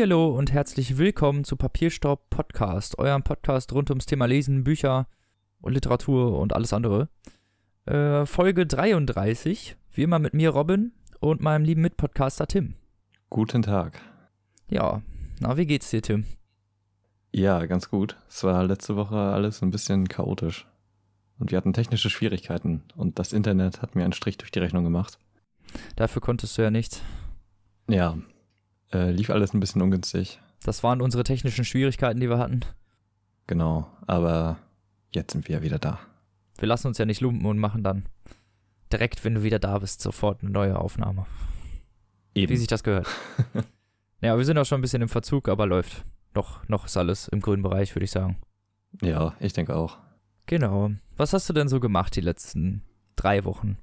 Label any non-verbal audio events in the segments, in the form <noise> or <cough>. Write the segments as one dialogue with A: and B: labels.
A: Hallihallo und herzlich willkommen zu Papierstaub Podcast, eurem Podcast rund ums Thema Lesen, Bücher und Literatur und alles andere. Äh, Folge 33, wie immer mit mir Robin und meinem lieben Mitpodcaster Tim.
B: Guten Tag.
A: Ja, na, wie geht's dir, Tim?
B: Ja, ganz gut. Es war letzte Woche alles ein bisschen chaotisch. Und wir hatten technische Schwierigkeiten und das Internet hat mir einen Strich durch die Rechnung gemacht.
A: Dafür konntest du ja nichts.
B: Ja, äh, lief alles ein bisschen ungünstig.
A: Das waren unsere technischen Schwierigkeiten, die wir hatten.
B: Genau, aber jetzt sind wir ja wieder da.
A: Wir lassen uns ja nicht lumpen und machen dann direkt, wenn du wieder da bist, sofort eine neue Aufnahme.
B: Eben.
A: Wie sich das gehört. <laughs> ja, wir sind auch schon ein bisschen im Verzug, aber läuft. Noch, noch ist alles im grünen Bereich, würde ich sagen.
B: Ja, ich denke auch.
A: Genau. Was hast du denn so gemacht die letzten drei Wochen?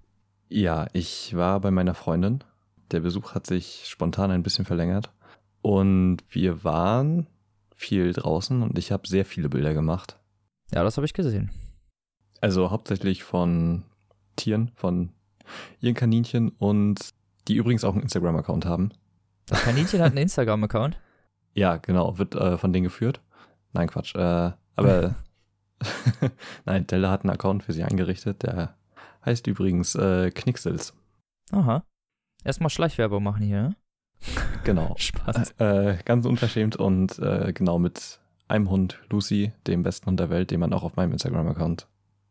B: Ja, ich war bei meiner Freundin. Der Besuch hat sich spontan ein bisschen verlängert. Und wir waren viel draußen und ich habe sehr viele Bilder gemacht.
A: Ja, das habe ich gesehen.
B: Also hauptsächlich von Tieren, von ihren Kaninchen und die übrigens auch einen Instagram-Account haben.
A: Das Kaninchen hat einen Instagram-Account? <laughs>
B: Ja, genau, wird äh, von denen geführt. Nein, Quatsch. Äh, aber <laughs> nein, Della hat einen Account für sie eingerichtet, der heißt übrigens äh, Knicksels.
A: Aha. Erstmal Schleichwerbung machen hier. ne? <laughs>
B: Genau.
A: Spaß.
B: Äh, ganz unverschämt und äh, genau mit einem Hund, Lucy, dem besten Hund der Welt, den man auch auf meinem Instagram-Account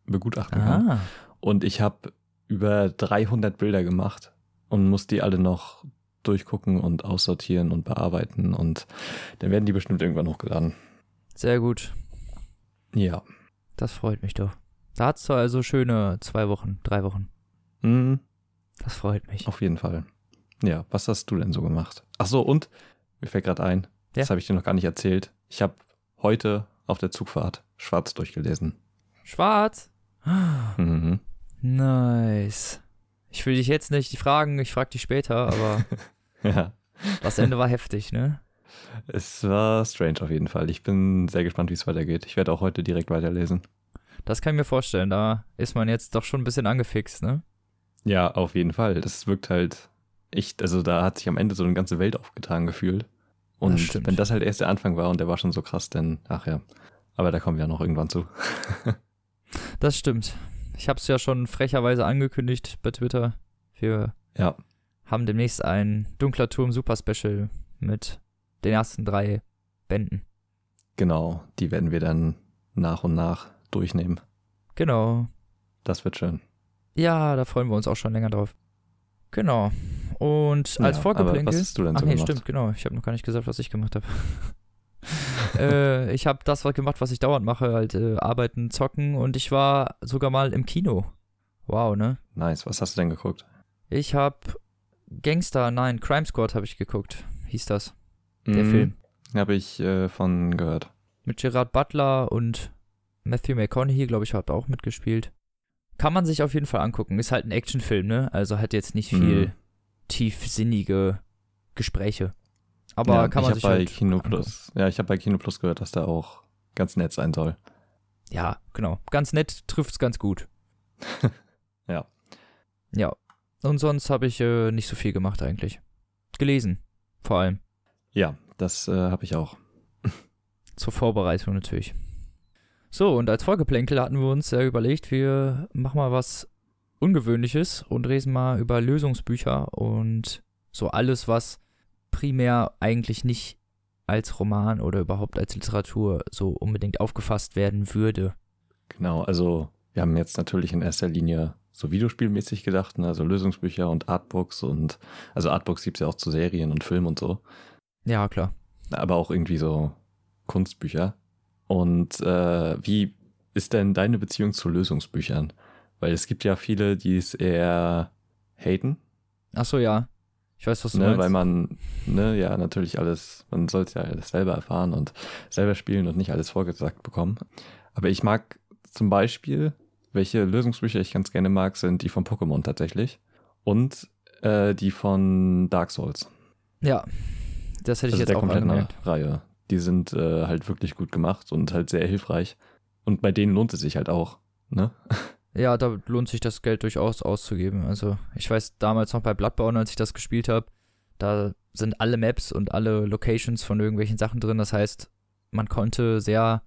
B: begutachten kann.
A: Ah.
B: Und ich habe über 300 Bilder gemacht und muss die alle noch durchgucken und aussortieren und bearbeiten und dann werden die bestimmt irgendwann hochgeladen.
A: Sehr gut.
B: Ja.
A: Das freut mich doch. Da hattest du also schöne zwei Wochen, drei Wochen.
B: Mhm,
A: Das freut mich.
B: auf jeden Fall. Ja, was hast du denn so gemacht? Ach so, und mir fällt gerade ein, das
A: Ja.
B: habe ich dir noch gar nicht erzählt. Ich habe heute auf der Zugfahrt schwarz durchgelesen.
A: Schwarz?
B: Mhm.
A: Nice. Ich will dich jetzt nicht fragen, ich frag dich später, aber <laughs>
B: Ja,
A: das Ende war heftig, ne?
B: es war strange auf jeden Fall. Ich bin sehr gespannt, wie es weitergeht. Ich werde auch heute direkt weiterlesen.
A: Das kann ich mir vorstellen. Da ist man jetzt doch schon ein bisschen angefixt, ne?
B: Ja, auf jeden Fall. Das wirkt halt echt, also da hat sich am Ende so eine ganze Welt aufgetan gefühlt. Und
A: Das
B: wenn das halt erst der Anfang war und der war schon so krass, dann, ach ja. Aber da kommen wir ja noch irgendwann zu. <laughs>
A: Das stimmt. Ich habe es ja schon frecherweise angekündigt bei Twitter. Wir
B: Ja,
A: haben demnächst ein Dunkler Turm Super Special mit den ersten drei Bänden.
B: genau. Die werden wir dann nach und nach durchnehmen.
A: Genau.
B: Das wird schön.
A: Ja, da freuen wir uns auch schon länger drauf. Genau. Und als
B: Ja,
A: Vorgeplänkel.
B: was hast du denn
A: Ach
B: so
A: nee,
B: gemacht?
A: stimmt, genau. Ich habe noch gar nicht gesagt, was ich gemacht habe. <laughs> äh, ich habe das was gemacht, was ich dauernd mache, halt äh, arbeiten, zocken und ich war sogar mal im Kino. Wow, ne?
B: Nice. Was hast du denn geguckt?
A: Ich habe Gangster, nein, Crime Squad habe ich geguckt, hieß das. Der
B: Mhm.
A: Film.
B: Habe ich äh, von gehört.
A: Mit Gerard Butler und Matthew McConaughey, glaube ich, hat auch mitgespielt. Kann man sich auf jeden Fall angucken. Ist halt ein Actionfilm, ne? Also hat jetzt nicht viel
B: Mhm.
A: tiefsinnige Gespräche. Aber
B: ja,
A: kann man
B: ich
A: sich
B: habe bei
A: halt
B: Kino
A: angucken.
B: Plus. Ja, ich habe bei Kino Plus gehört, dass der auch ganz nett sein soll.
A: Ja, genau. Ganz nett, trifft's ganz gut. <laughs>
B: Ja.
A: Ja. Und sonst habe ich äh, nicht so viel gemacht eigentlich. Gelesen, vor allem.
B: Ja, das äh, habe ich auch.
A: Zur Vorbereitung natürlich. So, und als Vorgeplänkel hatten wir uns ja überlegt, wir machen mal was Ungewöhnliches und reden mal über Lösungsbücher und so alles, was primär eigentlich nicht als Roman oder überhaupt als Literatur so unbedingt aufgefasst werden würde.
B: Genau, also wir haben jetzt natürlich in erster Linie so videospielmäßig gedacht, ne? also Lösungsbücher und Artbooks und also Artbooks gibt's ja auch zu Serien und Filmen und so,
A: Ja, klar.
B: aber auch irgendwie so Kunstbücher. Und äh, wie ist denn deine Beziehung zu Lösungsbüchern? Weil es gibt ja viele, die es eher haten,
A: Ach so, ja. Ich weiß, was du
B: ne?
A: meinst.
B: weil man, ne, ja, natürlich alles, man soll es ja alles selber erfahren und selber spielen und nicht alles vorgesagt bekommen. Aber ich mag zum Beispiel, welche Lösungsbücher ich ganz gerne mag, sind die von Pokémon tatsächlich und äh, die von Dark Souls.
A: ja, das hätte ich
B: Also
A: jetzt
B: der
A: auch angemerkt.
B: Reihe. Die sind äh, halt wirklich gut gemacht und halt sehr hilfreich. Und bei denen lohnt es sich halt auch, ne? <laughs>
A: Ja, da lohnt sich das Geld durchaus auszugeben. Also, ich weiß damals noch bei Bloodborne, als ich das gespielt habe, Da sind alle Maps und alle Locations von irgendwelchen Sachen drin. Das heißt, man konnte sehr.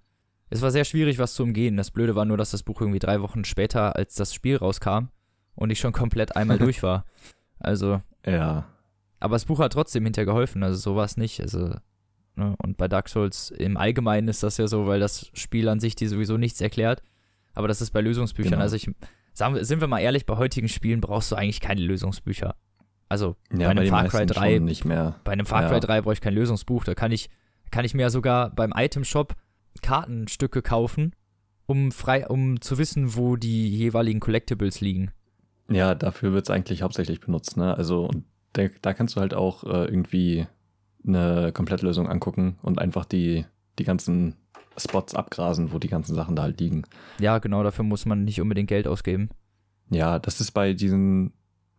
A: Es war sehr schwierig, was zu umgehen. Das Blöde war nur, dass das Buch irgendwie drei Wochen später als das Spiel rauskam und ich schon komplett einmal <laughs> durch war. Also.
B: Ja.
A: Aber das Buch hat trotzdem hinterher geholfen, also sowas nicht. Also, ne? Und bei Dark Souls im Allgemeinen ist das ja so, weil das Spiel an sich dir sowieso nichts erklärt. Aber das ist bei Lösungsbüchern.
B: Genau.
A: Also ich, sagen sind wir mal ehrlich, bei heutigen Spielen brauchst du eigentlich keine Lösungsbücher. Also
B: Ja,
A: bei einem Far Cry
B: meisten
A: 3
B: schon nicht mehr.
A: bei einem Far Cry
B: Ja.
A: 3 brauche ich kein Lösungsbuch. Da kann ich, kann ich mir ja sogar beim Item Shop Kartenstücke kaufen, um frei, um zu wissen, wo die jeweiligen Collectibles liegen.
B: Ja, dafür wird es eigentlich hauptsächlich benutzt, ne? Also und da, da kannst du halt auch äh, irgendwie eine Komplettlösung angucken und einfach die, die ganzen Spots abgrasen, wo die ganzen Sachen da halt liegen.
A: Ja, genau, dafür muss man nicht unbedingt Geld ausgeben.
B: Ja, das ist bei diesen,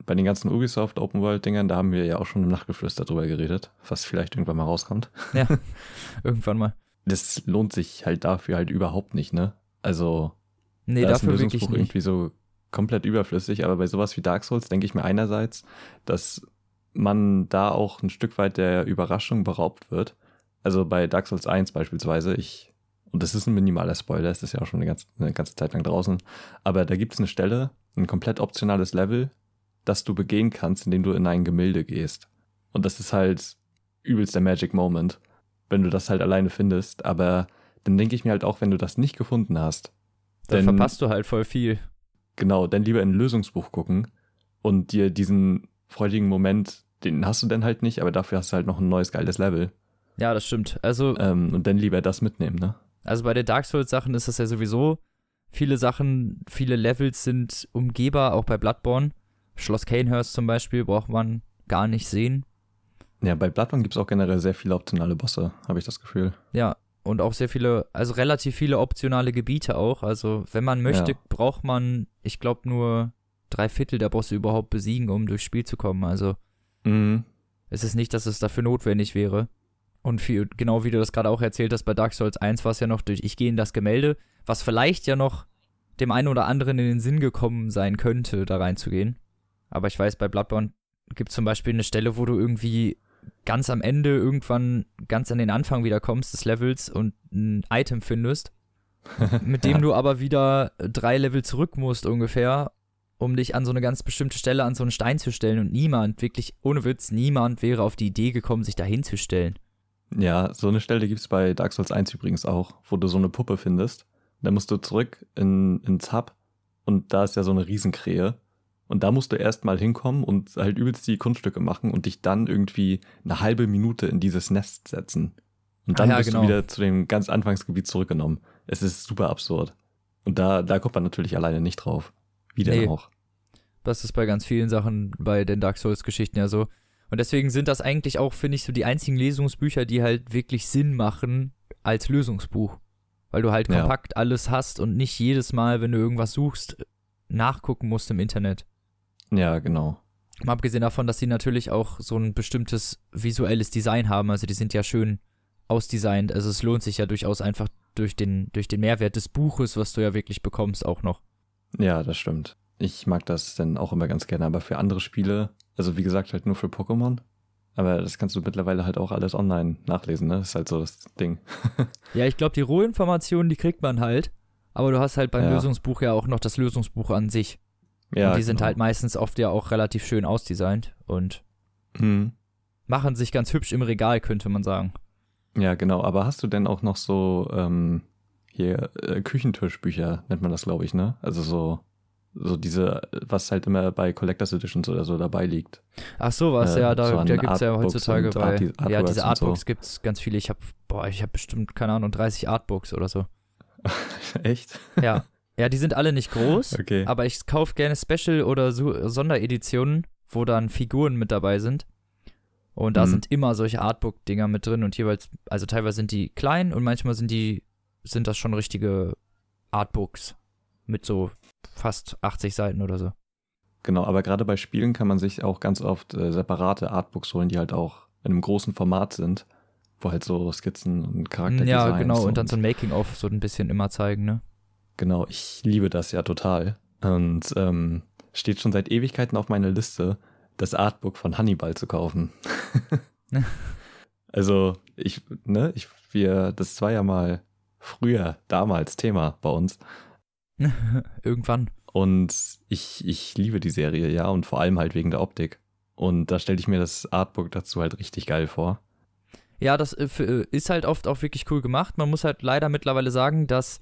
B: bei den ganzen Ubisoft Open World Dingern, da haben wir ja auch schon im Nachtgeflüster drüber geredet, was vielleicht irgendwann mal rauskommt.
A: Ja, <laughs> irgendwann mal.
B: Das lohnt sich halt dafür halt überhaupt nicht, ne? Also,
A: Nee,
B: da ist ein
A: dafür wirklich nicht.
B: irgendwie so komplett überflüssig, aber bei sowas wie Dark Souls denke ich mir einerseits, dass man da auch ein Stück weit der Überraschung beraubt wird. Also bei Dark Souls 1 beispielsweise, ich, und das ist ein minimaler Spoiler, es ist ja auch schon eine ganze, eine ganze Zeit lang draußen, aber da gibt es eine Stelle, ein komplett optionales Level, das du begehen kannst, indem du in ein Gemälde gehst. Und das ist halt übelst der Magic Moment, wenn du das halt alleine findest, aber dann denke ich mir halt auch, wenn du das nicht gefunden hast,
A: Dann verpasst du halt voll viel.
B: Genau, dann lieber in ein Lösungsbuch gucken und dir diesen freudigen Moment, den hast du dann halt nicht, aber dafür hast du halt noch ein neues geiles Level.
A: Ja, das stimmt. Also,
B: Ähm, und dann lieber das mitnehmen, ne?
A: also bei den Dark Souls-Sachen ist das ja sowieso. Viele Sachen, viele Levels sind umgehbar, auch bei Bloodborne. Schloss Canehurst zum Beispiel braucht man gar nicht sehen.
B: Ja, bei Bloodborne gibt es auch generell sehr viele optionale Bosse, habe ich das Gefühl.
A: Ja, und auch sehr viele, also relativ viele optionale Gebiete auch. Also, wenn man möchte,
B: Ja.
A: braucht man, ich glaube, nur drei Viertel der Bosse überhaupt besiegen, um durchs Spiel zu kommen. Also,
B: Mhm.
A: es ist nicht, dass es dafür notwendig wäre. Und viel, genau wie du das gerade auch erzählt hast, bei Dark Souls 1 war es ja noch durch Ich gehe in das Gemälde, was vielleicht ja noch dem einen oder anderen in den Sinn gekommen sein könnte, da reinzugehen. Aber ich weiß, bei Bloodborne gibt es zum Beispiel eine Stelle, wo du irgendwie ganz am Ende irgendwann ganz an den Anfang wieder kommst des Levels und ein Item findest, <laughs> mit dem du aber wieder drei Level zurück musst ungefähr, um dich an so eine ganz bestimmte Stelle an so einen Stein zu stellen und niemand, wirklich ohne Witz, niemand wäre auf die Idee gekommen, sich da hinzustellen.
B: Ja, so eine Stelle gibt es bei Dark Souls 1 übrigens auch, wo du so eine Puppe findest. Dann musst du zurück in, ins Hub und da ist ja so eine Riesenkrähe. Und da musst du erst mal hinkommen und halt übelst die Kunststücke machen und dich dann irgendwie eine halbe Minute in dieses Nest setzen. Und dann
A: Ah ja,
B: bist
A: genau.
B: du wieder zu dem ganz Anfangsgebiet zurückgenommen. Es ist super absurd. Und da, da kommt man natürlich alleine nicht drauf. Wie denn
A: Nee.
B: auch.
A: Das ist bei ganz vielen Sachen bei den Dark Souls-Geschichten ja so. Und deswegen sind das eigentlich auch, finde ich, so die einzigen Lesungsbücher, die halt wirklich Sinn machen als Lösungsbuch. Weil du halt
B: Ja.
A: kompakt alles hast und nicht jedes Mal, wenn du irgendwas suchst, nachgucken musst im Internet.
B: Ja, genau.
A: Mal abgesehen davon, dass sie natürlich auch so ein bestimmtes visuelles Design haben. Also die sind ja schön ausdesignt. Also es lohnt sich ja durchaus einfach durch den, durch den Mehrwert des Buches, was du ja wirklich bekommst, auch noch.
B: Ja, das stimmt. Ich mag das dann auch immer ganz gerne, aber für andere Spiele, also wie gesagt, halt nur für Pokémon. Aber das kannst du mittlerweile halt auch alles online nachlesen, ne? Das ist halt so das Ding. <laughs>
A: Ja, ich glaube, die Rohinformationen, die kriegt man halt. Aber du hast halt beim
B: Ja.
A: Lösungsbuch ja auch noch das Lösungsbuch an sich.
B: Ja,
A: und die sind
B: genau.
A: halt meistens oft ja auch relativ schön ausdesignt und
B: Hm.
A: machen sich ganz hübsch im Regal, könnte man sagen.
B: Ja, genau. Aber hast du denn auch noch so ähm, hier äh, Küchentischbücher, nennt man das, glaube ich, ne? Also so, so diese, was halt immer bei Collectors Editions oder so dabei liegt.
A: Ach so, was,
B: Äh,
A: ja, da,
B: so
A: da gibt es ja heutzutage bei.
B: Arti-
A: ja, diese Artbooks
B: so.
A: gibt es ganz viele. Ich habe, boah, ich habe bestimmt, keine Ahnung, 30 Artbooks oder so. <laughs>
B: Echt?
A: Ja. ja, die sind alle nicht groß, <laughs>
B: Okay.
A: aber ich kaufe gerne Special- oder so Sondereditionen, wo dann Figuren mit dabei sind. Und da
B: Mhm.
A: sind immer solche Artbook-Dinger mit drin und jeweils, also teilweise sind die klein und manchmal sind die, sind das schon richtige Artbooks mit so fast 80 Seiten oder so.
B: Genau, aber gerade bei Spielen kann man sich auch ganz oft äh, separate Artbooks holen, die halt auch in einem großen Format sind, wo halt so Skizzen und Charakterdesigns
A: Ja, genau, und dann so ein Making-of so ein bisschen immer zeigen, ne?
B: Genau, ich liebe das ja total. Und ähm, steht schon seit Ewigkeiten auf meiner Liste, das Artbook von Hannibal zu kaufen. <laughs> <laughs> also, ich, ne, ich, wir, das war ja mal früher, damals Thema bei uns. <laughs>
A: Irgendwann.
B: Und ich, ich liebe die Serie, ja, und vor allem halt wegen der Optik. Und da stelle ich mir das Artbook dazu halt richtig geil vor.
A: Ja, das äh, äh, ist halt oft auch wirklich cool gemacht. Man muss halt leider mittlerweile sagen, dass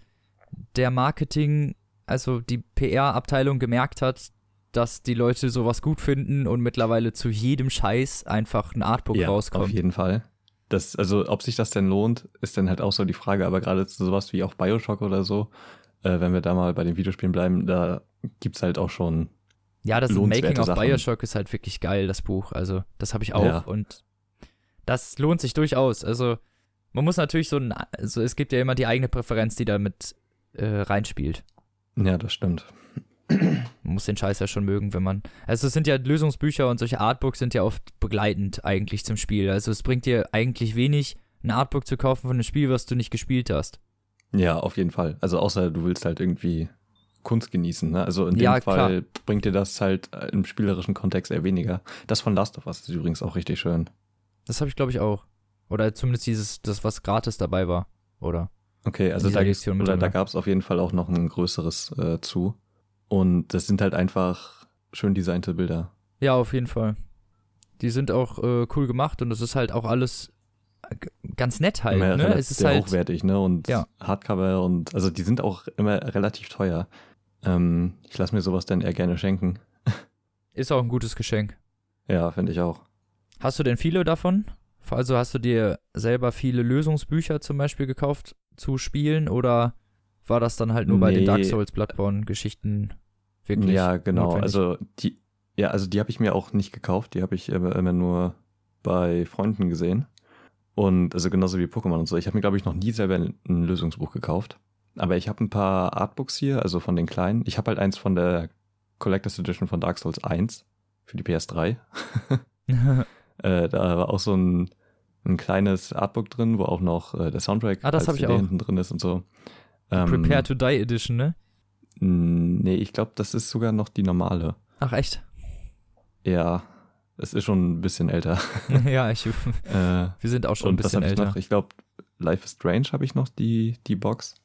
A: der Marketing, also die PR-Abteilung gemerkt hat, dass die Leute sowas gut finden und mittlerweile zu jedem Scheiß einfach ein Artbook
B: ja,
A: rauskommt.
B: Auf jeden Fall. Das, also, ob sich das denn lohnt, ist dann halt auch so die Frage, aber gerade sowas wie auch Bioshock oder so, äh, wenn wir da mal bei den Videospielen bleiben, da gibt es halt auch schon.
A: Ja, das Making of Sachen. Bioshock ist halt wirklich geil, das Buch. Also, das habe ich auch. Ja. Und das lohnt sich durchaus. Also, man muss natürlich so ein, also es gibt ja immer die eigene Präferenz, die da mit äh, reinspielt.
B: Ja, das stimmt.
A: Man muss den Scheiß ja schon mögen, wenn man. Also es sind ja Lösungsbücher und solche Artbooks sind ja oft begleitend eigentlich zum Spiel. Also es bringt dir eigentlich wenig, ein Artbook zu kaufen von einem Spiel, was du nicht gespielt hast.
B: Ja, auf jeden Fall. Also außer du willst halt irgendwie Kunst genießen. Ne? Also in dem ja, Fall klar. bringt dir das halt im spielerischen Kontext eher weniger. Das von Last of Us ist übrigens auch richtig schön.
A: Das habe ich glaube ich auch. Oder zumindest dieses, das was gratis dabei war, oder?
B: Okay, also da, da gab es auf jeden Fall auch noch ein größeres äh, zu. Und das sind halt einfach schön designte Bilder.
A: Ja, auf jeden Fall. Die sind auch äh, cool gemacht und es ist halt auch alles ganz nett halt. Immer ne?
B: Es ist sehr halt, hochwertig, ne? Und ja. Hardcover und also die sind auch immer relativ teuer. Ähm, ich lasse mir sowas dann eher gerne schenken. <laughs>
A: Ist auch ein gutes Geschenk.
B: Ja, finde ich auch.
A: Hast du denn viele davon? Also hast du dir selber viele Lösungsbücher zum Beispiel gekauft zu spielen oder war das dann halt nur nee. bei den Dark Souls Bloodborne Geschichten wirklich?
B: Ja, genau. Notwendig? Also die, ja, also die habe ich mir auch nicht gekauft. Die habe ich immer, nur bei Freunden gesehen. Und also genauso wie Pokémon und so. Ich habe mir, glaube ich, noch nie selber ein, ein Lösungsbuch gekauft. Aber ich habe ein paar Artbooks hier, also von den kleinen. Ich habe halt eins von der Collectors Edition von Dark Souls 1 für die PS3. <laughs> <laughs> äh, da war auch so ein, ein kleines Artbook drin, wo auch noch äh, der Soundtrack
A: ah, das als CD
B: hinten drin ist und so.
A: Ähm, Prepare to Die Edition, ne?
B: Nee, ich glaube, das ist sogar noch die normale.
A: Ach, echt?
B: Ja, es ist schon ein bisschen älter. <laughs>
A: ja, ich, <laughs> äh, wir sind auch schon ein bisschen
B: ich
A: älter.
B: Noch? Ich glaube, Life is Strange habe ich noch die, die Box,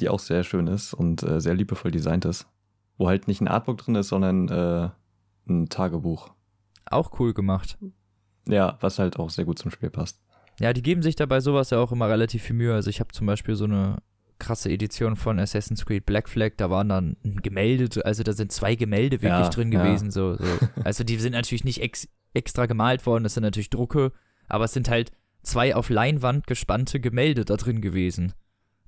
B: die auch sehr schön ist und äh, sehr liebevoll designt ist. Wo halt nicht ein Artbook drin ist, sondern äh, ein Tagebuch.
A: Auch cool gemacht.
B: Ja, was halt auch sehr gut zum Spiel passt.
A: Ja, die geben sich dabei sowas ja auch immer relativ viel Mühe. Also ich habe zum Beispiel so eine krasse Edition von Assassin's Creed Black Flag, da waren dann Gemälde, also da sind zwei Gemälde wirklich ja, drin ja. gewesen. So, so. Also die sind natürlich nicht ex extra gemalt worden, das sind natürlich Drucke, aber es sind halt zwei auf Leinwand gespannte Gemälde da drin gewesen.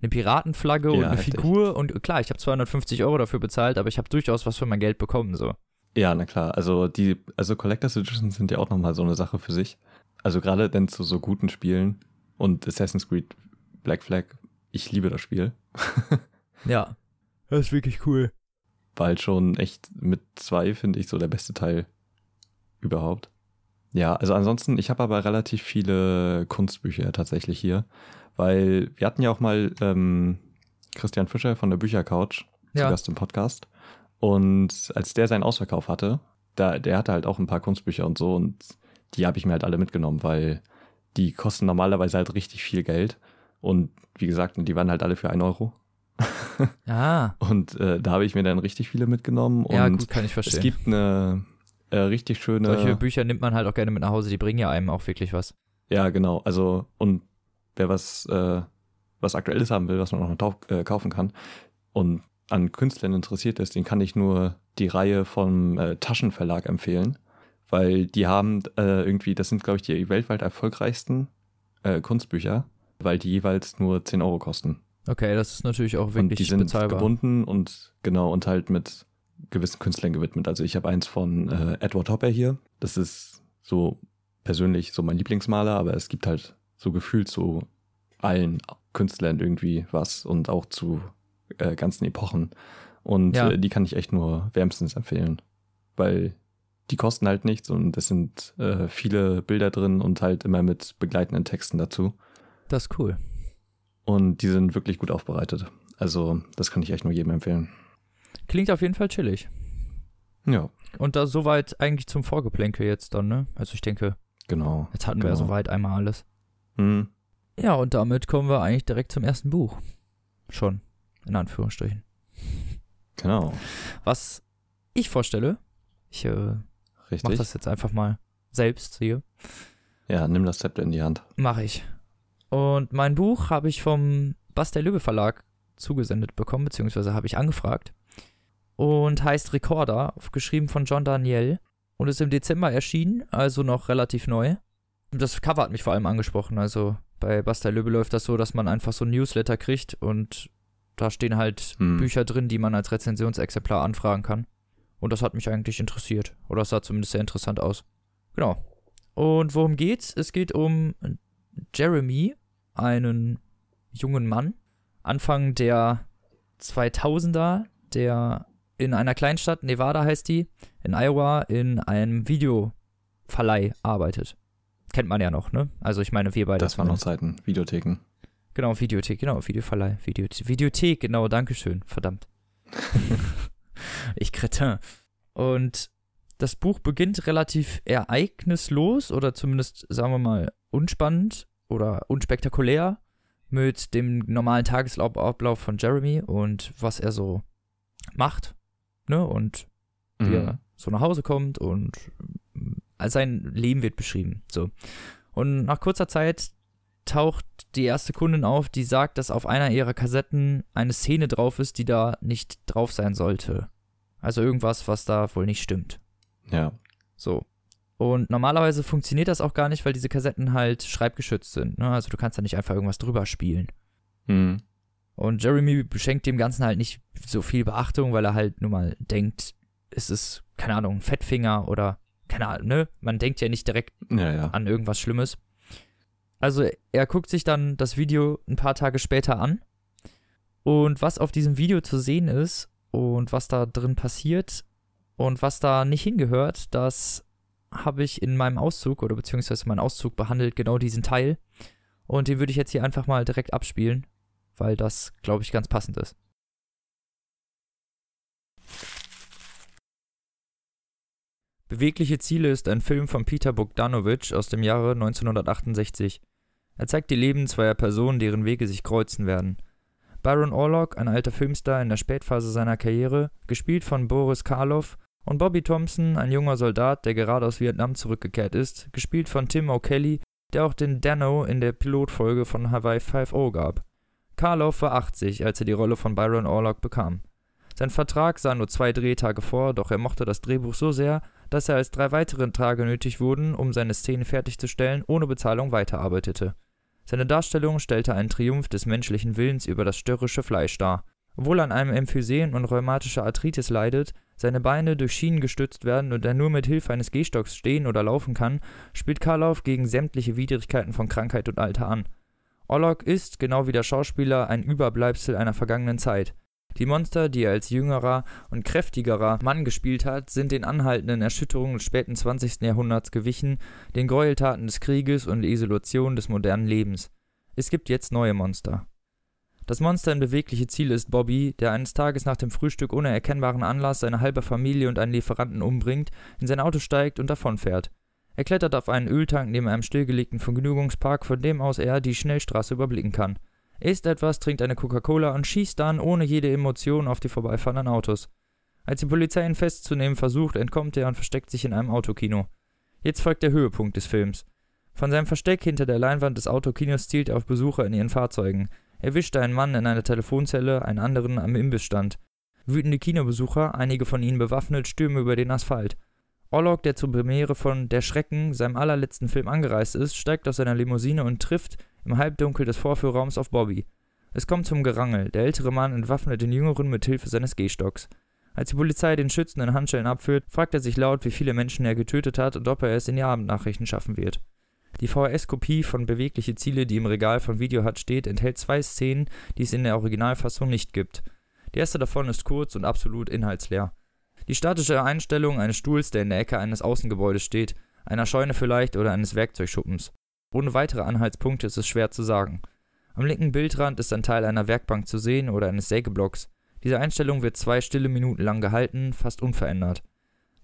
A: Eine Piratenflagge ja, und eine heftig. Figur und klar, ich habe 250 Euro dafür bezahlt, aber ich habe durchaus was für mein Geld bekommen, so.
B: Ja, na klar. Also die, also Collectors Editions sind ja auch nochmal so eine Sache für sich. Also gerade denn zu so guten Spielen und Assassin's Creed Black Flag ich liebe das Spiel. <laughs>
A: ja, das ist wirklich cool.
B: War halt schon echt mit zwei, finde ich, so der beste Teil überhaupt. Ja, also ansonsten, ich habe aber relativ viele Kunstbücher tatsächlich hier, weil wir hatten ja auch mal ähm, Christian Fischer von der Büchercouch ja. zu Gast im Podcast. Und als der seinen Ausverkauf hatte, da, der hatte halt auch ein paar Kunstbücher und so und die habe ich mir halt alle mitgenommen, weil die kosten normalerweise halt richtig viel Geld. Und wie gesagt, die waren halt alle für 1 Euro. <laughs>
A: ah.
B: Und äh, da habe ich mir dann richtig viele mitgenommen. Und
A: ja, gut, kann ich verstehen.
B: Es gibt eine äh, richtig schöne.
A: Solche Bücher nimmt man halt auch gerne mit nach Hause, die bringen ja einem auch wirklich was.
B: Ja, genau. Also, und wer was, äh, was Aktuelles haben will, was man auch noch äh, kaufen kann und an Künstlern interessiert ist, den kann ich nur die Reihe vom äh, Taschenverlag empfehlen, weil die haben äh, irgendwie, das sind, glaube ich, die weltweit erfolgreichsten Kunstbücher weil die jeweils nur 10 Euro kosten.
A: Okay, das ist natürlich auch wirklich und
B: die sind
A: bezahlbar.
B: gebunden und genau und halt mit gewissen Künstlern gewidmet. Also ich habe eins von äh, Edward Hopper hier. Das ist so persönlich so mein Lieblingsmaler, aber es gibt halt so gefühlt zu allen Künstlern irgendwie was und auch zu äh, ganzen Epochen. Und ja. äh, die kann ich echt nur wärmstens empfehlen, weil die kosten halt nichts und es sind äh, viele Bilder drin und halt immer mit begleitenden Texten dazu.
A: Das ist cool.
B: Und die sind wirklich gut aufbereitet. Also, das kann ich echt nur jedem empfehlen.
A: Klingt auf jeden Fall chillig.
B: Ja.
A: Und da soweit eigentlich zum Vorgeplänkel jetzt dann, ne? Also ich denke.
B: Genau.
A: Jetzt hatten
B: genau.
A: wir ja soweit einmal alles.
B: Hm.
A: Ja, und damit kommen wir eigentlich direkt zum ersten Buch. Schon, in Anführungsstrichen.
B: Genau.
A: Was ich vorstelle, ich äh, mache
B: Richtig.
A: das jetzt einfach mal selbst hier.
B: Ja, nimm das Zepter in die Hand.
A: Mache ich. Und mein Buch habe ich vom Bastel Löbe Verlag zugesendet bekommen, beziehungsweise habe ich angefragt. Und heißt Recorder, geschrieben von John Daniel. Und ist im Dezember erschienen, also noch relativ neu. Und das Cover hat mich vor allem angesprochen. Also bei Bastel Löbe läuft das so, dass man einfach so ein Newsletter kriegt und da stehen halt
B: Hm.
A: Bücher drin, die man als Rezensionsexemplar anfragen kann. Und das hat mich eigentlich interessiert. Oder es sah zumindest sehr interessant aus. Genau. Und worum geht's? Es geht um Jeremy, einen jungen Mann, Anfang der 2000er, der in einer Kleinstadt, Nevada heißt die, in Iowa, in einem Videoverleih arbeitet. Kennt man ja noch, ne? Also ich meine, wir beide.
B: Das waren noch. Zeiten. Videotheken.
A: Genau, Videothek, genau, Videoverleih, Videothek, Videothek, genau, Dankeschön, verdammt. <laughs> ich Kretin. Und das Buch beginnt relativ ereignislos oder zumindest, sagen wir mal, unspannend oder unspektakulär mit dem normalen Tagesablauf von Jeremy und was er so macht, ne, und wie er
B: Mhm.
A: so nach Hause kommt und äh, sein Leben wird beschrieben. So. Und nach kurzer Zeit taucht die erste Kundin auf, die sagt, dass auf einer ihrer Kassetten eine Szene drauf ist, die da nicht drauf sein sollte. Also irgendwas, was da wohl nicht stimmt.
B: Ja.
A: So. Und normalerweise funktioniert das auch gar nicht, weil diese Kassetten halt schreibgeschützt sind. Ne? Also du kannst da nicht einfach irgendwas drüber spielen.
B: Mhm.
A: Und Jeremy schenkt dem Ganzen halt nicht so viel Beachtung, weil er halt nur mal denkt, es ist, keine Ahnung, ein Fettfinger oder, keine Ahnung, ne? Man denkt ja nicht direkt
B: Ja, ja.
A: an irgendwas Schlimmes. Also er guckt sich dann das Video ein paar Tage später an. Und was auf diesem Video zu sehen ist und was da drin passiert und was da nicht hingehört, das habe ich in meinem Auszug oder beziehungsweise mein Auszug behandelt, genau diesen Teil. Und den würde ich jetzt hier einfach mal direkt abspielen, weil das, glaube ich, ganz passend ist. Bewegliche Ziele ist ein Film von Peter Bogdanovich aus dem Jahre 1968. Er zeigt die Leben zweier Personen, deren Wege sich kreuzen werden. Byron Orlock, ein alter Filmstar in der Spätphase seiner Karriere, gespielt von Boris Karloff, und Bobby Thompson, ein junger Soldat, der gerade aus Vietnam zurückgekehrt ist, gespielt von Tim O'Kelly, der auch den Dano in der Pilotfolge von Hawaii 5.0 gab. Karloff war 80, als er die Rolle von Byron Orlock bekam. Sein Vertrag sah nur zwei Drehtage vor, doch er mochte das Drehbuch so sehr, dass er als drei weitere Tage nötig wurden, um seine Szene fertigzustellen, ohne Bezahlung weiterarbeitete. Seine Darstellung stellte einen Triumph des menschlichen Willens über das störrische Fleisch dar. Obwohl an einem Emphysem und rheumatischer Arthritis leidet, seine Beine durch Schienen gestützt werden und er nur mit Hilfe eines Gehstocks stehen oder laufen kann, spielt Karloff gegen sämtliche Widrigkeiten von Krankheit und Alter an. Orlok ist, genau wie der Schauspieler, ein Überbleibsel einer vergangenen Zeit. Die Monster, die er als jüngerer und kräftigerer Mann gespielt hat, sind den anhaltenden Erschütterungen des späten 20. Jahrhunderts gewichen, den Gräueltaten des Krieges und der Isolation des modernen Lebens. Es gibt jetzt neue Monster. Das Monster in bewegliche Ziele ist Bobby, der eines Tages nach dem Frühstück ohne erkennbaren Anlass seine halbe Familie und einen Lieferanten umbringt, in sein Auto steigt und davonfährt. Er klettert auf einen Öltank neben einem stillgelegten Vergnügungspark, von dem aus er die Schnellstraße überblicken kann. Er isst etwas, trinkt eine Coca-Cola und schießt dann ohne jede Emotion auf die vorbeifahrenden Autos. Als die Polizei ihn festzunehmen versucht, entkommt er und versteckt sich in einem Autokino. Jetzt folgt der Höhepunkt des Films. Von seinem Versteck hinter der Leinwand des Autokinos zielt er auf Besucher in ihren Fahrzeugen. Er wischt einen Mann in einer Telefonzelle, einen anderen am Imbissstand. Wütende Kinobesucher, einige von ihnen bewaffnet, stürmen über den Asphalt. Orlok, der zur Premiere von Der Schrecken, seinem allerletzten Film angereist ist, steigt aus seiner Limousine und trifft im Halbdunkel des Vorführraums auf Bobby. Es kommt zum Gerangel. Der ältere Mann entwaffnet den Jüngeren mit Hilfe seines Gehstocks. Als die Polizei den Schützen in Handschellen abführt, fragt er sich laut, wie viele Menschen er getötet hat und ob er es in die Abendnachrichten schaffen wird. Die VHS-Kopie von Bewegliche Ziele, die im Regal von Videohut steht, enthält zwei Szenen, die es in der Originalfassung nicht gibt. Die erste davon ist kurz und absolut inhaltsleer. Die statische Einstellung eines Stuhls, der in der Ecke eines Außengebäudes steht, einer Scheune vielleicht oder eines Werkzeugschuppens. Ohne weitere Anhaltspunkte ist es schwer zu sagen. Am linken Bildrand ist ein Teil einer Werkbank zu sehen oder eines Sägeblocks. Diese Einstellung wird zwei stille Minuten lang gehalten, fast unverändert.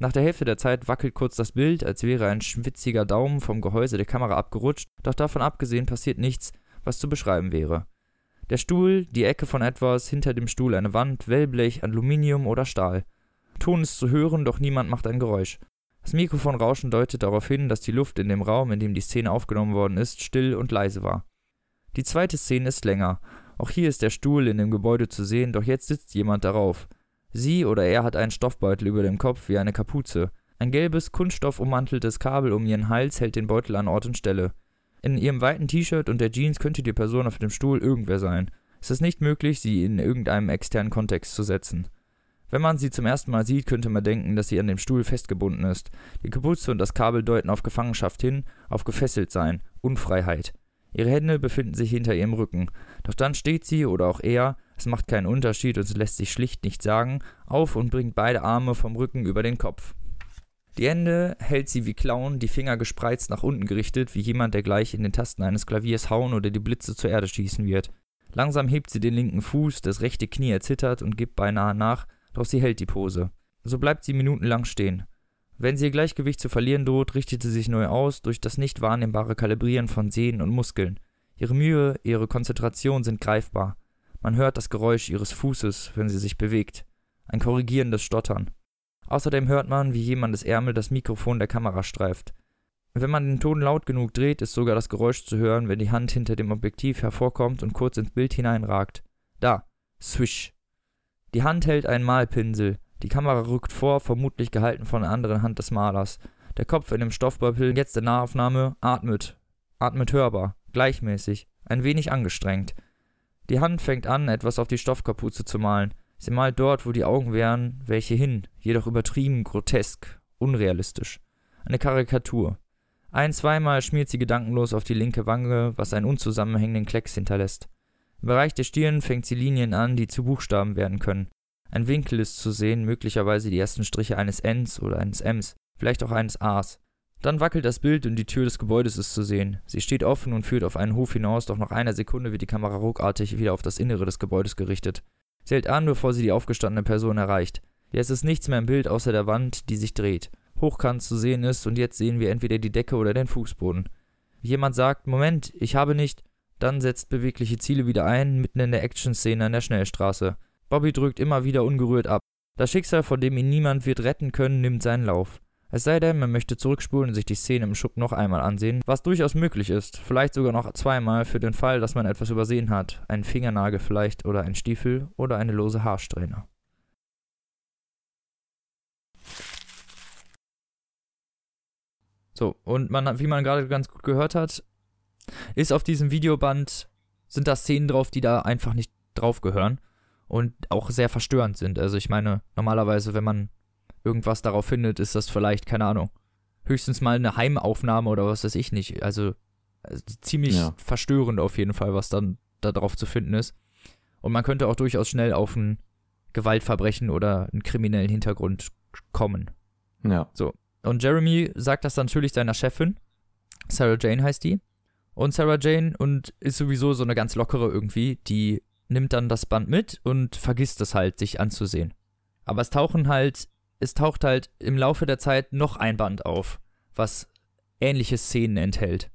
A: Nach der Hälfte der Zeit wackelt kurz das Bild, als wäre ein schwitziger Daumen vom Gehäuse der Kamera abgerutscht, doch davon abgesehen passiert nichts, was zu beschreiben wäre. Der Stuhl, die Ecke von etwas, hinter dem Stuhl eine Wand, Wellblech, Aluminium oder Stahl. Ton ist zu hören, doch niemand macht ein Geräusch. Das Mikrofonrauschen deutet darauf hin, dass die Luft in dem Raum, in dem die Szene aufgenommen worden ist, still und leise war. Die zweite Szene ist länger. Auch hier ist der Stuhl in dem Gebäude zu sehen, doch jetzt sitzt jemand darauf. Sie oder er hat einen Stoffbeutel über dem Kopf wie eine Kapuze. Ein gelbes, kunststoffummanteltes Kabel um ihren Hals hält den Beutel an Ort und Stelle. In ihrem weiten T-Shirt und der Jeans könnte die Person auf dem Stuhl irgendwer sein. Es ist nicht möglich, sie in irgendeinem externen Kontext zu setzen. Wenn man sie zum ersten Mal sieht, könnte man denken, dass sie an dem Stuhl festgebunden ist. Die Kapuze und das Kabel deuten auf Gefangenschaft hin, auf gefesselt sein, Unfreiheit. Ihre Hände befinden sich hinter ihrem Rücken. Doch dann steht sie, oder auch er, es macht keinen Unterschied und es lässt sich schlicht nicht sagen, auf und bringt beide Arme vom Rücken über den Kopf. Die Hände hält sie wie Klauen, die Finger gespreizt nach unten gerichtet, wie jemand, der gleich in den Tasten eines Klaviers hauen oder die Blitze zur Erde schießen wird. Langsam hebt sie den linken Fuß, das rechte Knie erzittert und gibt beinahe nach, doch sie hält die Pose. So bleibt sie minutenlang stehen. Wenn sie ihr Gleichgewicht zu verlieren droht, richtet sie sich neu aus durch das nicht wahrnehmbare Kalibrieren von Sehnen und Muskeln. Ihre Mühe, ihre Konzentration sind greifbar. Man hört das Geräusch ihres Fußes, wenn sie sich bewegt. Ein korrigierendes Stottern. Außerdem hört man, wie jemandes Ärmel das Mikrofon der Kamera streift. Wenn man den Ton laut genug dreht, ist sogar das Geräusch zu hören, wenn die Hand hinter dem Objektiv hervorkommt und kurz ins Bild hineinragt. Da. Swish. Die Hand hält einen Malpinsel. Die Kamera rückt vor, vermutlich gehalten von der anderen Hand des Malers. Der Kopf in dem Stoffbeutel, jetzt in Nahaufnahme, atmet. Atmet hörbar, gleichmäßig, ein wenig angestrengt. Die Hand fängt an, etwas auf die Stoffkapuze zu malen. Sie malt dort, wo die Augen wären, welche hin, jedoch übertrieben, grotesk, unrealistisch. Eine Karikatur. Ein-, zweimal schmiert sie gedankenlos auf die linke Wange, was einen unzusammenhängenden Klecks hinterlässt. Im Bereich der Stirn fängt sie Linien an, die zu Buchstaben werden können. Ein Winkel ist zu sehen, möglicherweise die ersten Striche eines Ns oder eines Ms, vielleicht auch eines As. Dann wackelt das Bild und die Tür des Gebäudes ist zu sehen. Sie steht offen und führt auf einen Hof hinaus, doch nach einer Sekunde wird die Kamera ruckartig wieder auf das Innere des Gebäudes gerichtet. Sie hält an, bevor sie die aufgestandene Person erreicht. Jetzt ist nichts mehr im Bild außer der Wand, die sich dreht. Hochkant zu sehen ist und jetzt sehen wir entweder die Decke oder den Fußboden. Jemand sagt, Moment, ich habe nicht. Dann setzt bewegliche Ziele wieder ein, mitten in der Action-Szene an der Schnellstraße. Bobby drückt immer wieder ungerührt ab. Das Schicksal, von dem ihn niemand wird retten können, nimmt seinen Lauf. Es sei denn, man möchte zurückspulen und sich die Szene im Schupp noch einmal ansehen, was durchaus möglich ist, vielleicht sogar noch zweimal für den Fall, dass man etwas übersehen hat, einen Fingernagel vielleicht oder ein Stiefel oder eine lose Haarsträhne. So, und man, wie man gerade ganz gut gehört hat, ist auf diesem Videoband, sind da Szenen drauf, die da einfach nicht drauf gehören und auch sehr verstörend sind. Also ich meine, normalerweise, wenn man irgendwas darauf findet, ist das vielleicht, keine Ahnung, höchstens mal eine Heimaufnahme oder was weiß ich nicht. Also, also ziemlich ja. verstörend auf jeden Fall, was dann da drauf zu finden ist. Und man könnte auch durchaus schnell auf ein Gewaltverbrechen oder einen kriminellen Hintergrund kommen.
B: Ja.
A: So. Und Jeremy sagt das natürlich seiner Chefin. Sarah Jane heißt die. Und Sarah Jane und ist sowieso so eine ganz lockere irgendwie, die nimmt dann das Band mit und vergisst es halt, sich anzusehen. Aber es tauchen halt, es taucht halt im Laufe der Zeit noch ein Band auf, was ähnliche Szenen enthält.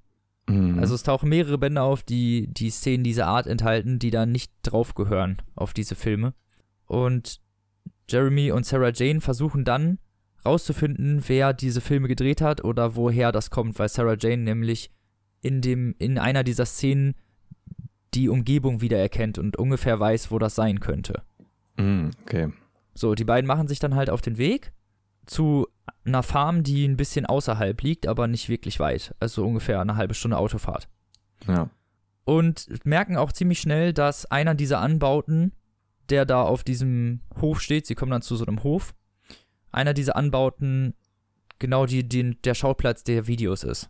A: Mhm. Also es tauchen mehrere Bände auf, die die Szenen dieser Art enthalten, die da nicht draufgehören auf diese Filme. Und Jeremy und Sarah Jane versuchen dann rauszufinden, wer diese Filme gedreht hat oder woher das kommt, weil Sarah Jane nämlich in dem in einer dieser Szenen die Umgebung wiedererkennt und ungefähr weiß, wo das sein könnte.
B: Mm, okay.
A: So, die beiden machen sich dann halt auf den Weg zu einer Farm, die ein bisschen außerhalb liegt, aber nicht wirklich weit. Also ungefähr eine halbe Stunde Autofahrt.
B: Ja.
A: Und merken auch ziemlich schnell, dass einer dieser Anbauten, der da auf diesem Hof steht, sie kommen dann zu so einem Hof, einer dieser Anbauten genau die, die, der Schauplatz der Videos ist.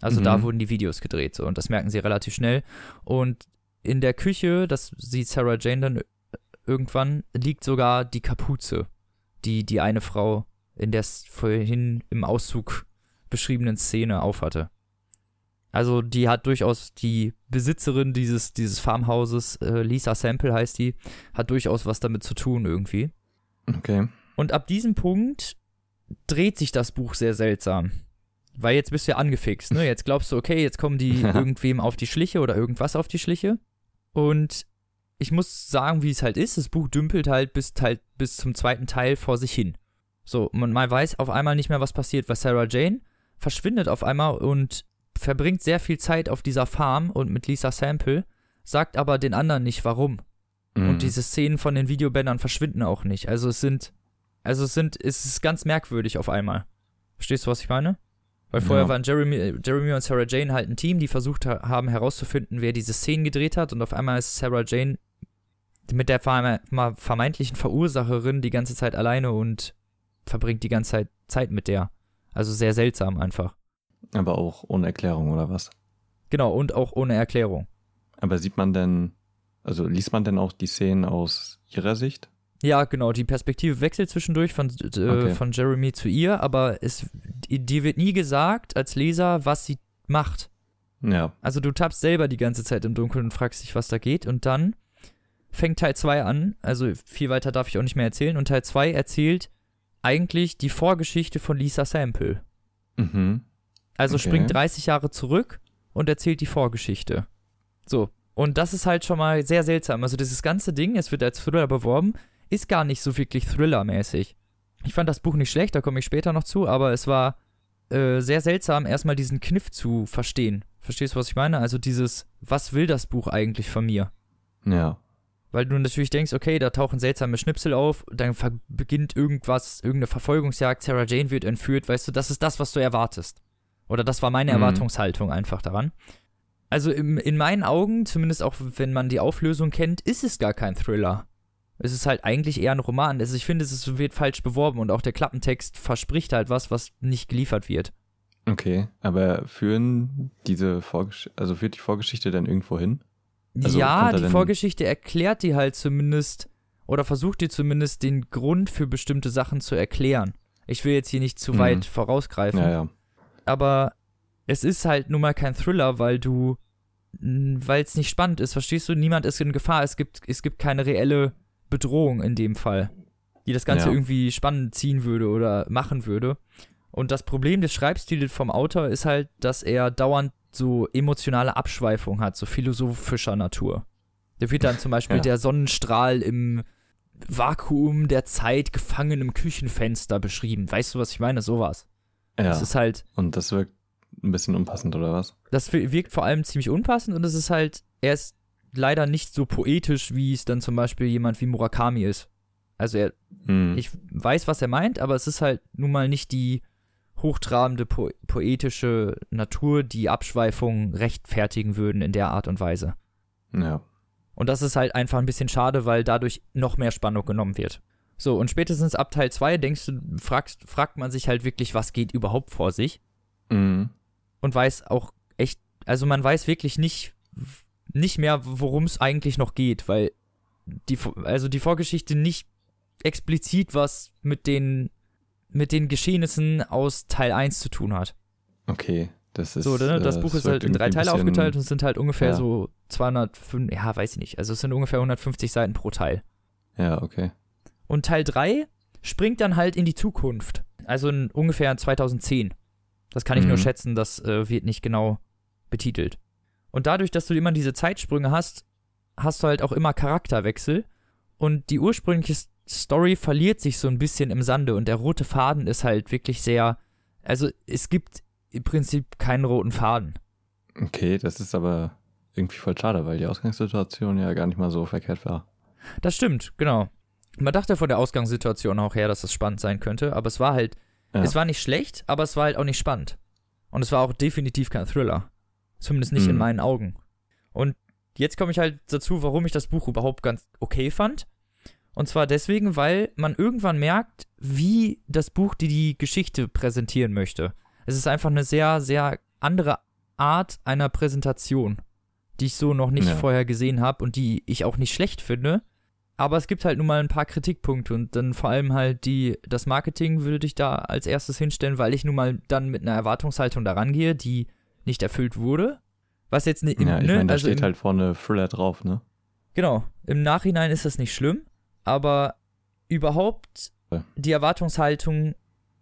A: Also mhm. da wurden die Videos gedreht so, und das merken sie relativ schnell. Und in der Küche, das sieht Sarah Jane dann irgendwann, liegt sogar die Kapuze, die die eine Frau in der vorhin im Auszug beschriebenen Szene aufhatte. Also die hat durchaus die Besitzerin dieses, dieses Farmhauses, äh, Lisa Sample heißt die, hat durchaus was damit zu tun irgendwie.
B: Okay.
A: Und ab diesem Punkt dreht sich das Buch sehr seltsam. Weil jetzt bist du ja angefixt, ne? Jetzt glaubst du, okay, jetzt kommen die <laughs> irgendwem auf die Schliche oder irgendwas auf die Schliche. Und ich muss sagen, wie es halt ist. Das Buch dümpelt halt bis, halt bis zum zweiten Teil vor sich hin. So, man, man weiß auf einmal nicht mehr, was passiert, weil Sarah Jane verschwindet auf einmal und verbringt sehr viel Zeit auf dieser Farm und mit Lisa Sample, sagt aber den anderen nicht warum. Mhm. Und diese Szenen von den Videobändern verschwinden auch nicht. Also es sind, also es sind, es ist ganz merkwürdig auf einmal. Verstehst du, was ich meine? Weil vorher ja. waren Jeremy, Jeremy und Sarah Jane halt ein Team, die versucht haben herauszufinden, wer diese Szenen gedreht hat. Und auf einmal ist Sarah Jane mit der vermeintlichen Verursacherin die ganze Zeit alleine und verbringt die ganze Zeit Zeit mit der. Also sehr seltsam einfach.
B: Aber auch ohne Erklärung, oder was?
A: Genau, und auch ohne Erklärung.
B: Aber sieht man denn, also liest man denn auch die Szenen aus ihrer Sicht?
A: Ja, genau, die Perspektive wechselt zwischendurch von, äh, okay. von Jeremy zu ihr, aber es, dir wird nie gesagt als Leser, was sie macht.
B: Ja.
A: Also du tappst selber die ganze Zeit im Dunkeln und fragst dich, was da geht und dann fängt Teil 2 an, also viel weiter darf ich auch nicht mehr erzählen und Teil 2 erzählt eigentlich die Vorgeschichte von Lisa Sample.
B: Mhm.
A: Also okay. springt 30 Jahre zurück und erzählt die Vorgeschichte. So. Und das ist halt schon mal sehr seltsam. Also dieses ganze Ding, es wird als Thriller beworben, ist gar nicht so wirklich Thriller-mäßig. Ich fand das Buch nicht schlecht, da komme ich später noch zu, aber es war äh, sehr seltsam, erstmal diesen Kniff zu verstehen. Verstehst du, was ich meine? Also dieses, was will das Buch eigentlich von mir?
B: Ja.
A: Weil du natürlich denkst, okay, da tauchen seltsame Schnipsel auf, dann beginnt irgendwas, irgendeine Verfolgungsjagd, Sarah Jane wird entführt, weißt du, das ist das, was du erwartest. Oder das war meine mhm. Erwartungshaltung einfach daran. Also im, in meinen Augen, zumindest auch wenn man die Auflösung kennt, ist es gar kein Thriller. Es ist halt eigentlich eher ein Roman. Also ich finde, es wird falsch beworben und auch der Klappentext verspricht halt was, was nicht geliefert wird.
B: Okay, aber führen diese Vorgeschichte, also führt die Vorgeschichte dann irgendwo hin?
A: Also ja, die Vorgeschichte erklärt dir halt zumindest oder versucht dir zumindest den Grund für bestimmte Sachen zu erklären. Ich will jetzt hier nicht zu mhm. weit vorausgreifen.
B: Ja, ja.
A: Aber es ist halt nun mal kein Thriller, weil du, weil es nicht spannend ist, verstehst du? Niemand ist in Gefahr. Es gibt, es gibt keine reelle Bedrohung in dem Fall, die das Ganze ja. irgendwie spannend ziehen würde oder machen würde. Und das Problem des Schreibstils vom Autor ist halt, dass er dauernd so emotionale Abschweifung hat, so philosophischer Natur. Da wird dann zum Beispiel ja. der Sonnenstrahl im Vakuum der Zeit gefangen im Küchenfenster beschrieben. Weißt du, was ich meine? Sowas.
B: Ja.
A: Das ist halt.
B: Und das wirkt ein bisschen unpassend, oder was?
A: Das wirkt vor allem ziemlich unpassend und es ist halt, er ist leider nicht so poetisch, wie es dann zum Beispiel jemand wie Murakami ist. Also er, hm. ich weiß, was er meint, aber es ist halt nun mal nicht die hochtrabende po poetische Natur, die Abschweifungen rechtfertigen würden in der Art und Weise.
B: Ja.
A: Und das ist halt einfach ein bisschen schade, weil dadurch noch mehr Spannung genommen wird. So, und spätestens ab Teil 2 denkst du, fragst, fragt man sich halt wirklich, was geht überhaupt vor sich.
B: Mhm.
A: Und weiß auch echt, also man weiß wirklich nicht, nicht mehr, worum es eigentlich noch geht, weil die, also die Vorgeschichte nicht explizit was mit den mit den Geschehnissen aus Teil 1 zu tun hat.
B: Okay, das ist.
A: So, ne? Das äh, Buch ist halt in drei Teile aufgeteilt und es sind halt ungefähr ja. so 205, ja, weiß ich nicht. Also es sind ungefähr 150 Seiten pro Teil.
B: Ja, okay.
A: Und Teil 3 springt dann halt in die Zukunft. Also in ungefähr 2010. Das kann ich mhm. nur schätzen, das äh, wird nicht genau betitelt. Und dadurch, dass du immer diese Zeitsprünge hast, hast du halt auch immer Charakterwechsel. Und die ursprüngliche Story verliert sich so ein bisschen im Sande und der rote Faden ist halt wirklich sehr. Also es gibt im Prinzip keinen roten Faden.
B: Okay, das ist aber irgendwie voll schade, weil die Ausgangssituation ja gar nicht mal so verkehrt war.
A: Das stimmt, genau. Man dachte von der Ausgangssituation auch her, dass das spannend sein könnte, aber es war halt, ja. es war nicht schlecht, aber es war halt auch nicht spannend. Und es war auch definitiv kein Thriller. Zumindest nicht mhm. in meinen Augen. Und jetzt komme ich halt dazu, warum ich das Buch überhaupt ganz okay fand. Und zwar deswegen, weil man irgendwann merkt, wie das Buch die, die Geschichte präsentieren möchte. Es ist einfach eine sehr, sehr andere Art einer Präsentation, die ich so noch nicht ja. vorher gesehen habe und die ich auch nicht schlecht finde. Aber es gibt halt nun mal ein paar Kritikpunkte und dann vor allem halt die, das Marketing würde ich da als erstes hinstellen, weil ich nun mal dann mit einer Erwartungshaltung daran gehe, die nicht erfüllt wurde. Was jetzt nicht.
B: Ja, ich ne, meine, da also steht im, halt vorne Thriller drauf, ne?
A: Genau. Im Nachhinein ist das nicht schlimm aber überhaupt die Erwartungshaltung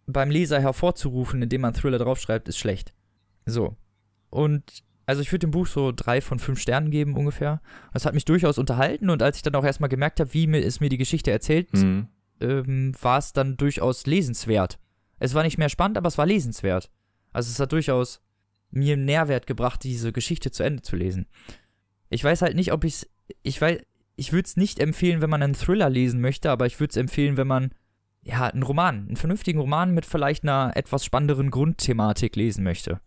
A: beim Leser hervorzurufen, indem man Thriller draufschreibt, ist schlecht. So. Und also ich würde dem Buch so drei von fünf Sternen geben ungefähr. Das hat mich durchaus unterhalten und als ich dann auch erstmal gemerkt habe, wie mir, es mir die Geschichte erzählt,
B: Mhm.
A: ähm, war es dann durchaus lesenswert. Es war nicht mehr spannend, aber es war lesenswert. Also es hat durchaus mir einen Nährwert gebracht, diese Geschichte zu Ende zu lesen. Ich weiß halt nicht, ob ich es, ich weiß, ich würde es nicht empfehlen, wenn man einen Thriller lesen möchte, aber ich würde es empfehlen, wenn man ja einen Roman, einen vernünftigen Roman mit vielleicht einer etwas spannenderen Grundthematik lesen möchte.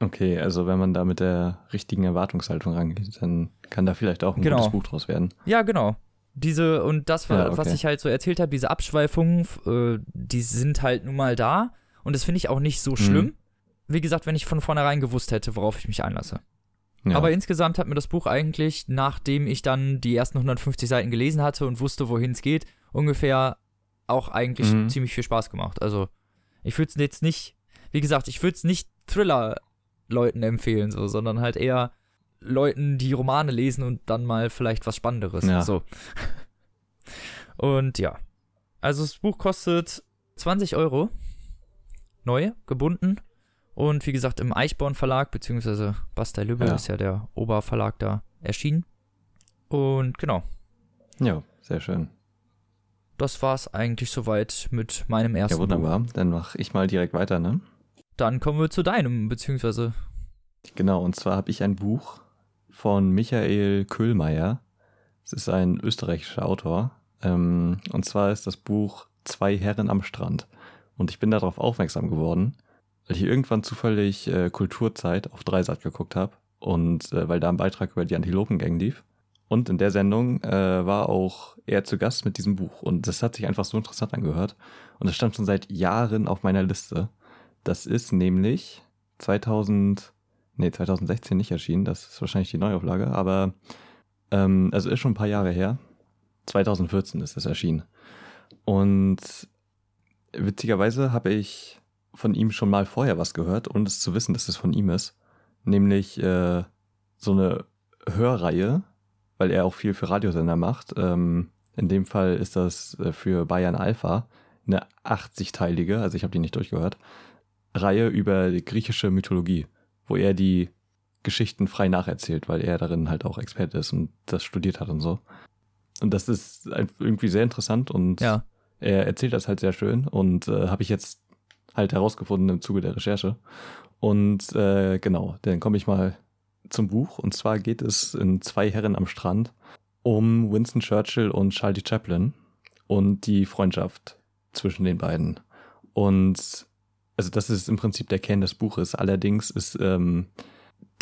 B: Okay, also wenn man da mit der richtigen Erwartungshaltung rangeht, dann kann da vielleicht auch ein
A: Genau.
B: gutes Buch draus werden.
A: Ja, genau. Diese und das,
B: Ja, okay.
A: was ich halt so erzählt habe, diese Abschweifungen, äh, die sind halt nun mal da und das finde ich auch nicht so
B: Mhm.
A: schlimm. Wie gesagt, wenn ich von vornherein gewusst hätte, worauf ich mich einlasse.
B: Ja.
A: Aber insgesamt hat mir das Buch eigentlich, nachdem ich dann die ersten 150 Seiten gelesen hatte und wusste, wohin es geht, ungefähr auch eigentlich
B: Mhm.
A: ziemlich viel Spaß gemacht. Also, ich würde es jetzt nicht, wie gesagt, ich würde es nicht Thriller-Leuten empfehlen, so, sondern halt eher Leuten, die Romane lesen und dann mal vielleicht was Spannenderes.
B: Ja.
A: So. Und ja. Also, das Buch kostet 20 Euro. Neu, gebunden. Und wie gesagt, im Eichborn Verlag, beziehungsweise Bastei Lübbe
B: Ja.
A: ist ja der Oberverlag da erschienen. Und genau,
B: ja, sehr schön.
A: das war's eigentlich soweit mit meinem ersten
B: Ja,
A: Buch.
B: wunderbar. Dann mache ich mal direkt weiter, ne?
A: Dann kommen wir zu deinem, beziehungsweise,
B: Genau, und zwar habe ich ein Buch von Michael Köhlmeier. Es ist ein österreichischer Autor. Ähm, und zwar ist das Buch Zwei Herren am Strand. Und ich bin darauf aufmerksam geworden, weil ich irgendwann zufällig äh, Kulturzeit auf Dreisat geguckt habe und äh, weil da ein Beitrag über die Antilopengang lief. Und in der Sendung äh, war auch er zu Gast mit diesem Buch. Und das hat sich einfach so interessant angehört. Und es stand schon seit Jahren auf meiner Liste. Das ist nämlich 2000, nee, 2016 nicht erschienen. Das ist wahrscheinlich die Neuauflage. Aber, ähm, also ist schon ein paar Jahre her. 2014 ist es erschienen. Und witzigerweise habe ich von ihm schon mal vorher was gehört, ohne es zu wissen, dass es von ihm ist. Nämlich äh, so eine Hörreihe, weil er auch viel für Radiosender macht. Ähm, in dem Fall ist das äh, für Bayern Alpha eine 80-teilige, also ich habe die nicht durchgehört, Reihe über die griechische Mythologie, wo er die Geschichten frei nacherzählt, weil er darin halt auch Experte ist und das studiert hat und so. Und das ist irgendwie sehr interessant und
A: ja.
B: er erzählt das halt sehr schön und äh, habe ich jetzt halt herausgefunden im Zuge der Recherche. Und äh, genau, dann komme ich mal zum Buch. Und zwar geht es in Zwei Herren am Strand um Winston Churchill und Charlie Chaplin und die Freundschaft zwischen den beiden. Und also das ist im Prinzip der Kern des Buches. Allerdings ist ähm,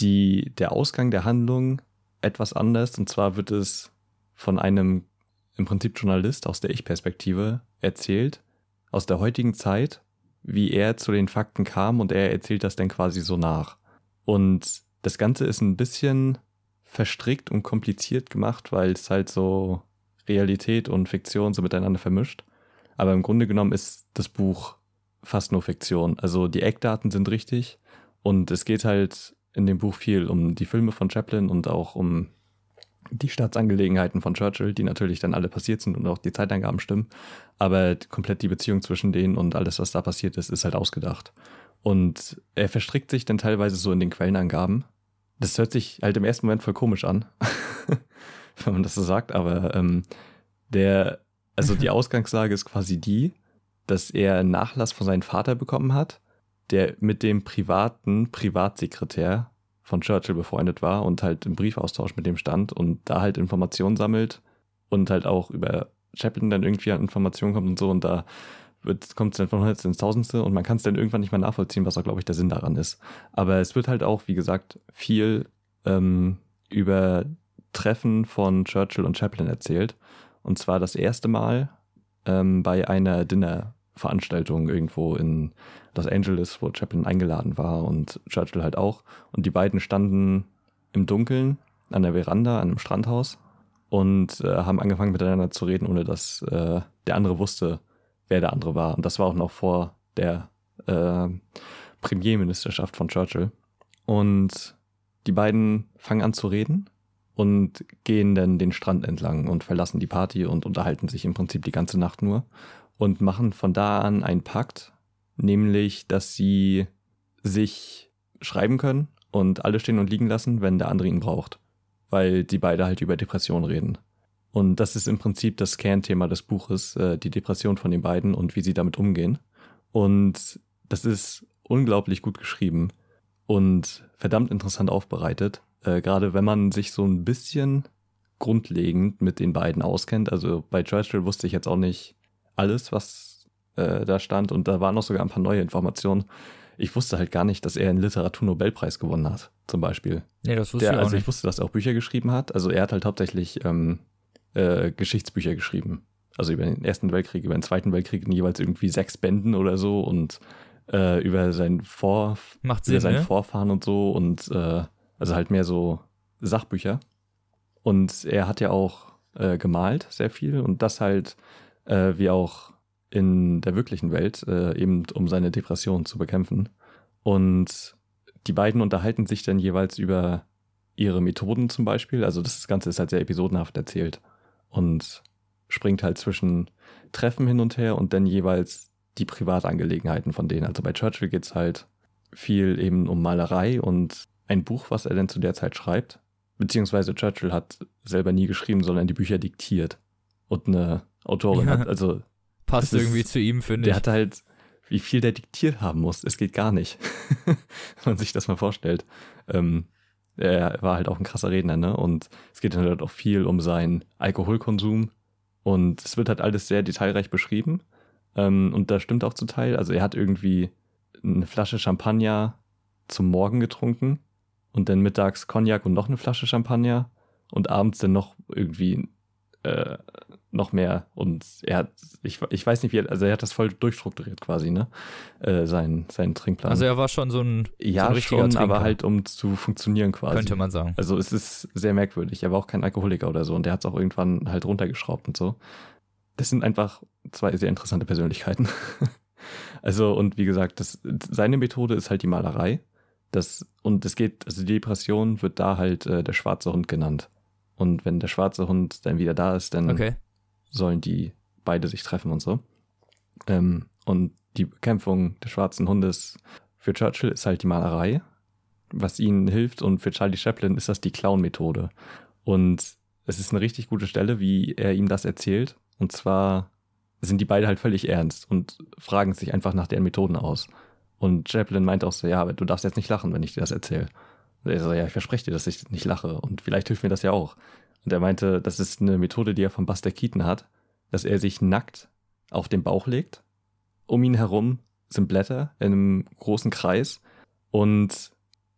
B: die, der Ausgang der Handlung etwas anders. Und zwar wird es von einem im Prinzip Journalist aus der Ich-Perspektive erzählt, aus der heutigen Zeit, wie er zu den Fakten kam und er erzählt das dann quasi so nach. Und das Ganze ist ein bisschen verstrickt und kompliziert gemacht, weil es halt so Realität und Fiktion so miteinander vermischt. Aber im Grunde genommen ist das Buch fast nur Fiktion. Also die Eckdaten sind richtig und es geht halt in dem Buch viel um die Filme von Chaplin und auch um die Staatsangelegenheiten von Churchill, die natürlich dann alle passiert sind und auch die Zeitangaben stimmen. Aber komplett die Beziehung zwischen denen und alles, was da passiert ist, ist halt ausgedacht. Und er verstrickt sich dann teilweise so in den Quellenangaben. Das hört sich halt im ersten Moment voll komisch an, <laughs> wenn man das so sagt, aber ähm, der, also die <laughs> Ausgangslage ist quasi die, dass er einen Nachlass von seinem Vater bekommen hat, der mit dem privaten Privatsekretär von Churchill befreundet war und halt im Briefaustausch mit dem stand und da halt Informationen sammelt und halt auch über Chaplin dann irgendwie an Informationen kommt und so und da kommt es dann von Hundertste ins Tausendste und man kann es dann irgendwann nicht mehr nachvollziehen, was auch, glaube ich, der Sinn daran ist. Aber es wird halt auch, wie gesagt, viel ähm, über Treffen von Churchill und Chaplin erzählt. Und zwar das erste Mal ähm, bei einer Dinnerveranstaltung irgendwo in Los Angeles, wo Chaplin eingeladen war und Churchill halt auch. Und die beiden standen im Dunkeln an der Veranda, an einem Strandhaus und äh, haben angefangen miteinander zu reden, ohne dass äh, der andere wusste, wer der andere war. Und das war auch noch vor der äh, Premierministerschaft von Churchill. Und die beiden fangen an zu reden und gehen dann den Strand entlang und verlassen die Party und unterhalten sich im Prinzip die ganze Nacht nur und machen von da an einen Pakt, nämlich, dass sie sich schreiben können und alle stehen und liegen lassen, wenn der andere ihn braucht, weil die beide halt über Depression reden. Und das ist im Prinzip das Kernthema des Buches, äh, die Depression von den beiden und wie sie damit umgehen. Und das ist unglaublich gut geschrieben und verdammt interessant aufbereitet. Äh, Gerade wenn man sich so ein bisschen grundlegend mit den beiden auskennt. Also bei Churchill wusste ich jetzt auch nicht alles, was äh, da stand. Und da waren noch sogar ein paar neue Informationen. Ich wusste halt gar nicht, dass er einen Literaturnobelpreis gewonnen hat, zum Beispiel.
A: Nee, das wusste
B: Der,
A: ich auch
B: also ich
A: nicht.
B: wusste, dass er auch Bücher geschrieben hat. Also er hat halt hauptsächlich ähm, äh, Geschichtsbücher geschrieben. Also über den Ersten Weltkrieg, über den Zweiten Weltkrieg in jeweils irgendwie sechs Bänden oder so und äh, über seinen Vor
A: Macht
B: über
A: Sinn,
B: seinen
A: ne?
B: Vorfahren und so und äh, also halt mehr so Sachbücher. Und er hat ja auch äh, gemalt sehr viel und das halt äh, wie auch in der wirklichen Welt, äh, eben um seine Depression zu bekämpfen. Und die beiden unterhalten sich dann jeweils über ihre Methoden zum Beispiel. Also das Ganze ist halt sehr episodenhaft erzählt und springt halt zwischen Treffen hin und her und dann jeweils die Privatangelegenheiten von denen. Also bei Churchill geht's halt viel eben um Malerei und ein Buch, was er denn zu der Zeit schreibt. Beziehungsweise Churchill hat selber nie geschrieben, sondern die Bücher diktiert. Und eine Autorin
A: Ja.
B: hat, also
A: Passt
B: ist-
A: irgendwie zu ihm, finde
B: der
A: ich.
B: hat halt, wie viel der diktiert haben muss. Es geht gar nicht. <laughs> Wenn man sich das mal vorstellt. Ähm, er war halt auch ein krasser Redner, ne? Und es geht dann halt auch viel um seinen Alkoholkonsum. Und es wird halt alles sehr detailreich beschrieben. Ähm, und das stimmt auch zu Teil. Also er hat irgendwie eine Flasche Champagner zum Morgen getrunken und dann mittags Cognac und noch eine Flasche Champagner und abends dann noch irgendwie äh, noch mehr. Und er hat, ich, ich weiß nicht wie, er- also er hat das voll durchstrukturiert quasi, ne? Äh, sein, seinen Trinkplan.
A: Also er war schon so ein, so
B: ja,
A: ein richtiger
B: schon,
A: Trinker,
B: aber halt um zu funktionieren quasi.
A: könnte man sagen.
B: Also es ist sehr merkwürdig. Er war auch kein Alkoholiker oder so und der hat es auch irgendwann halt runtergeschraubt und so. Das sind einfach zwei sehr interessante Persönlichkeiten. <laughs> also und wie gesagt, das, seine Methode ist halt die Malerei. Das, und es geht, also die Depression wird da halt äh, der schwarze Hund genannt. Und wenn der schwarze Hund dann wieder da ist, dann
A: Okay.
B: Sollen die beide sich treffen und so. Ähm, und die Bekämpfung des schwarzen Hundes für Churchill ist halt die Malerei, was ihnen hilft. Und für Charlie Chaplin ist das die Clown-Methode. Und es ist eine richtig gute Stelle, wie er ihm das erzählt. Und zwar sind die beide halt völlig ernst und fragen sich einfach nach deren Methoden aus. Und Chaplin meint auch so, ja, aber du darfst jetzt nicht lachen, wenn ich dir das erzähle. Und er so, ja, ich verspreche dir, dass ich nicht lache. Und vielleicht hilft mir das ja auch. Und er meinte, das ist eine Methode, die er von Buster Keaton hat, dass er sich nackt auf den Bauch legt. Um ihn herum sind Blätter in einem großen Kreis und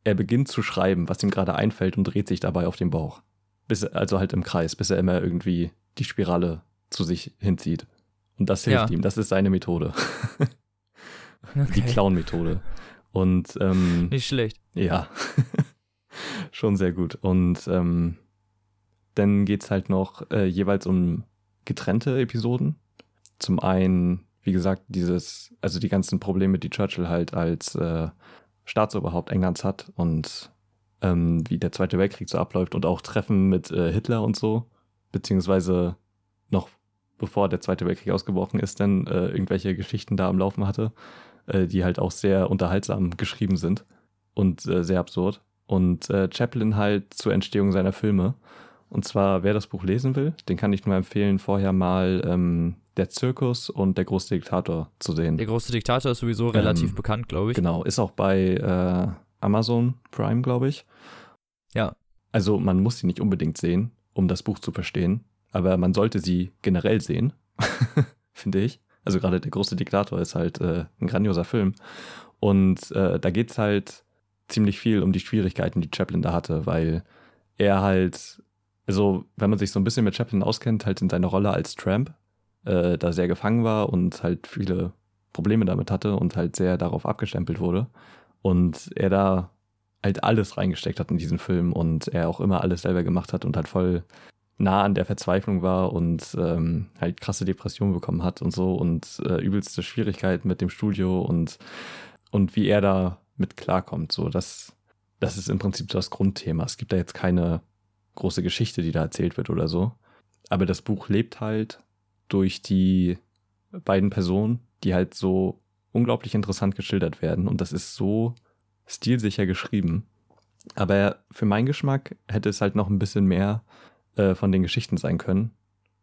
B: er beginnt zu schreiben, was ihm gerade einfällt und dreht sich dabei auf den Bauch. Bis, also halt im Kreis, bis er immer irgendwie die Spirale zu sich hinzieht. Und das hilft
A: Ja.
B: ihm, das ist seine Methode. <laughs> Die
A: okay.
B: Clown-Methode. Und ähm,
A: Nicht schlecht.
B: ja, <laughs> schon sehr gut. Und ähm, dann geht's halt noch äh, jeweils um getrennte Episoden. Zum einen, wie gesagt, dieses, also die ganzen Probleme, die Churchill halt als äh, Staatsoberhaupt Englands hat und ähm, wie der Zweite Weltkrieg so abläuft und auch Treffen mit äh, Hitler und so, beziehungsweise noch bevor der Zweite Weltkrieg ausgebrochen ist, dann äh, irgendwelche Geschichten da am Laufen hatte, äh, die halt auch sehr unterhaltsam geschrieben sind und äh, sehr absurd. Und äh, Chaplin halt zur Entstehung seiner Filme. Und zwar, wer das Buch lesen will, den kann ich nur empfehlen, vorher mal ähm, Der Zirkus und Der große Diktator zu sehen.
A: Der große Diktator ist sowieso relativ
B: Ähm,
A: bekannt, glaube ich.
B: Genau, ist auch bei äh, Amazon Prime, glaube ich.
A: Ja.
B: Also man muss sie nicht unbedingt sehen, um das Buch zu verstehen, aber man sollte sie generell sehen, <laughs> finde ich. Also gerade der große Diktator ist halt äh, ein grandioser Film. Und äh, da geht's halt ziemlich viel um die Schwierigkeiten, die Chaplin da hatte, weil er halt, also wenn man sich so ein bisschen mit Chaplin auskennt, halt in seiner Rolle als Tramp, äh, da sehr gefangen war und halt viele Probleme damit hatte und halt sehr darauf abgestempelt wurde. Und er da halt alles reingesteckt hat in diesen Film und er auch immer alles selber gemacht hat und halt voll nah an der Verzweiflung war und ähm, halt krasse Depressionen bekommen hat und so und äh, übelste Schwierigkeiten mit dem Studio und, und wie er da mit klarkommt. So, das, das ist im Prinzip das Grundthema. Es gibt da jetzt keine große Geschichte, die da erzählt wird oder so. Aber das Buch lebt halt durch die beiden Personen, die halt so unglaublich interessant geschildert werden und das ist so stilsicher geschrieben. Aber für meinen Geschmack hätte es halt noch ein bisschen mehr äh, von den Geschichten sein können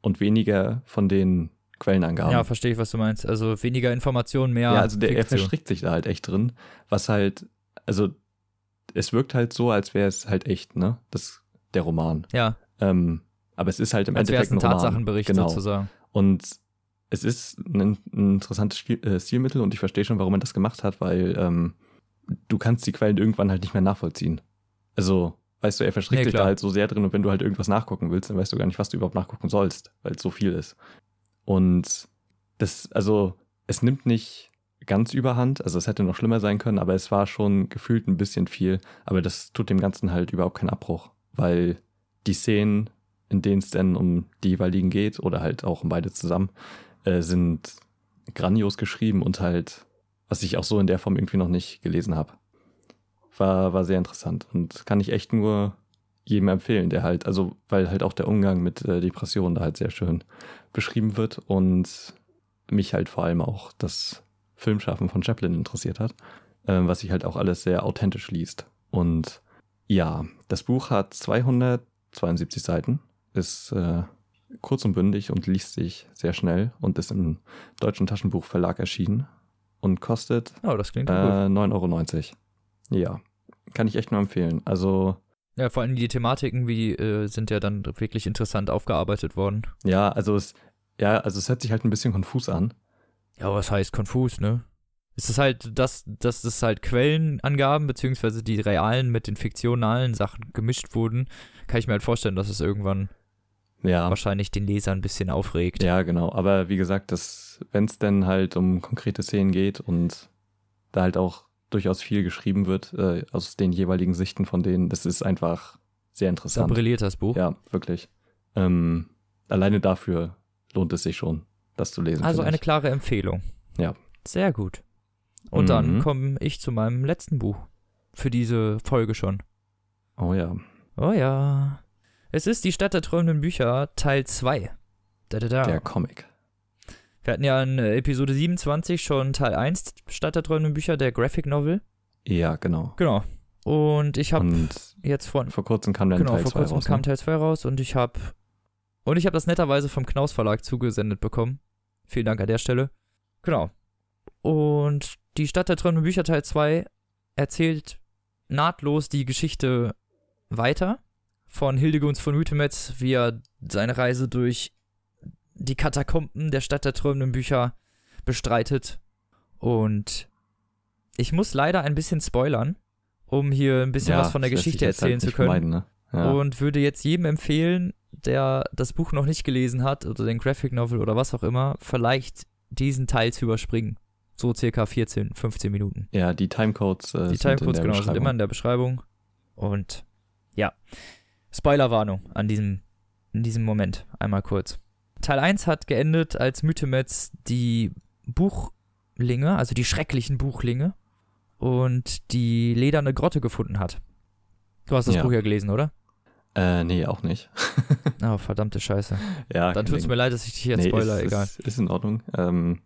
B: und weniger von den Quellenangaben.
A: Ja, verstehe ich, was du meinst. Also weniger Informationen, mehr.
B: Ja, also der, er
A: Fiktion.
B: verstrickt sich da halt echt drin, was halt, also es wirkt halt so, als wäre es halt echt, ne? Das, der Roman.
A: Ja,
B: Ähm, aber es ist halt im
A: als
B: Endeffekt
A: ein
B: ein.
A: Tatsachenbericht
B: genau.
A: sozusagen.
B: Und es ist ein, ein interessantes Spiel, äh, Stilmittel und ich verstehe schon, warum man das gemacht hat, weil ähm, du kannst die Quellen irgendwann halt nicht mehr nachvollziehen. Also, weißt du, er verstrickt
A: Nee,
B: sich da halt so sehr drin und wenn du halt irgendwas nachgucken willst, dann weißt du gar nicht, was du überhaupt nachgucken sollst, weil es so viel ist. Und das, also, es nimmt nicht ganz überhand, also es hätte noch schlimmer sein können, aber es war schon gefühlt ein bisschen viel, aber das tut dem Ganzen halt überhaupt keinen Abbruch, weil die Szenen, in denen es denn um die jeweiligen geht oder halt auch um beide zusammen, äh, sind grandios geschrieben und halt, was ich auch so in der Form irgendwie noch nicht gelesen habe. War, war sehr interessant und kann ich echt nur jedem empfehlen, der halt, also weil halt auch der Umgang mit äh, Depressionen da halt sehr schön beschrieben wird und mich halt vor allem auch das Filmschaffen von Chaplin interessiert hat, äh, was sich halt auch alles sehr authentisch liest. Und ja, das Buch hat 272 Seiten, ist äh, kurz und bündig und liest sich sehr schnell und ist im Deutschen Taschenbuchverlag erschienen und kostet
A: Oh,
B: äh,
A: gut.
B: 9,90 Euro. Ja, kann ich echt nur empfehlen. Also
A: Ja, vor allem die Thematiken, wie äh, sind ja dann wirklich interessant aufgearbeitet worden.
B: ja, also es, ja, also es hört sich halt ein bisschen konfus an.
A: Ja, was heißt konfus, ne? Es ist halt, dass, dass das halt Quellenangaben, beziehungsweise die realen mit den fiktionalen Sachen gemischt wurden, kann ich mir halt vorstellen, dass es irgendwann
B: Ja,
A: wahrscheinlich den Leser ein bisschen aufregt.
B: ja, genau. Aber wie gesagt, wenn es denn halt um konkrete Szenen geht und da halt auch durchaus viel geschrieben wird äh, aus den jeweiligen Sichten von denen, das ist einfach sehr
A: Da
B: interessant.
A: brilliert das Buch.
B: Ja, wirklich. Ähm, alleine dafür lohnt es sich schon, das zu lesen.
A: Also eine klare Empfehlung.
B: Ja.
A: Sehr gut. Und dann
B: Mhm.
A: komme ich zu meinem letzten Buch. Für diese Folge schon.
B: Oh ja.
A: Oh ja. Es ist die Stadt der träumenden Bücher, Teil 2. Da, da, da.
B: Der Comic.
A: Wir hatten ja in Episode 27 schon Teil 1, Stadt der träumenden Bücher, der Graphic Novel.
B: Ja, genau.
A: Genau. Und ich habe jetzt von.
B: vor kurzem kam dann
A: Genau,
B: Teil
A: vor
B: 2
A: kurzem
B: raus.
A: kam
B: ne?
A: Teil 2 raus und ich habe. Und ich habe das netterweise vom Knaus Verlag zugesendet bekommen. Vielen Dank an der Stelle. Genau. Und die Stadt der träumenden Bücher Teil 2 erzählt nahtlos die Geschichte weiter von Hildegunst von Hütemetz, wie er seine Reise durch die Katakomben der Stadt der träumenden Bücher bestreitet. Und ich muss leider ein bisschen spoilern, um hier ein bisschen
B: Ja,
A: was von der Geschichte
B: halt
A: erzählen zu
B: nicht
A: können.
B: vermeiden, ne? Ja.
A: Und würde jetzt jedem empfehlen, der das Buch noch nicht gelesen hat oder den Graphic Novel oder was auch immer, vielleicht diesen Teil zu überspringen. So circa 14, 15 Minuten.
B: ja, die Timecodes äh,
A: Die Timecodes, genau, sind immer in der Beschreibung. Und ja, Spoilerwarnung an diesem, in diesem Moment. Einmal kurz. Teil 1 hat geendet, als Mythemetz die Buchlinge, also die schrecklichen Buchlinge und die lederne Grotte gefunden hat. Du hast das
B: Ja.
A: Buch ja gelesen, oder?
B: Äh, nee, auch nicht.
A: Oh, verdammte Scheiße. <laughs>
B: ja,
A: Dann tut's mir leid, dass ich dich jetzt
B: nee,
A: spoiler,
B: ist,
A: egal.
B: Ist, ist in Ordnung. Ähm,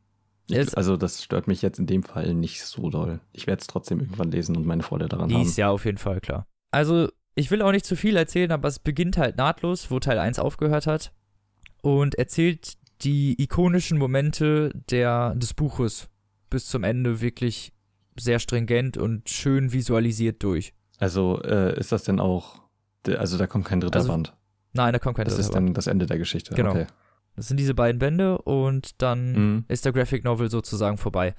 B: ich, also das stört mich jetzt in dem Fall nicht so doll. Ich werde es trotzdem irgendwann lesen und meine Freude daran haben.
A: Dies ja auf jeden Fall, klar. Also, ich will auch nicht zu viel erzählen, aber es beginnt halt nahtlos, wo Teil 1 aufgehört hat. Und erzählt die ikonischen Momente der, des Buches bis zum Ende wirklich sehr stringent und schön visualisiert durch.
B: Also äh, ist das denn auch, also da kommt kein dritter
A: Also,
B: Band.
A: Nein, da kommt kein
B: Das
A: dritter
B: ist
A: Band.
B: dann das Ende der Geschichte.
A: Genau.
B: Okay.
A: Das sind diese beiden Bände und dann
B: Mhm.
A: ist der Graphic Novel sozusagen vorbei.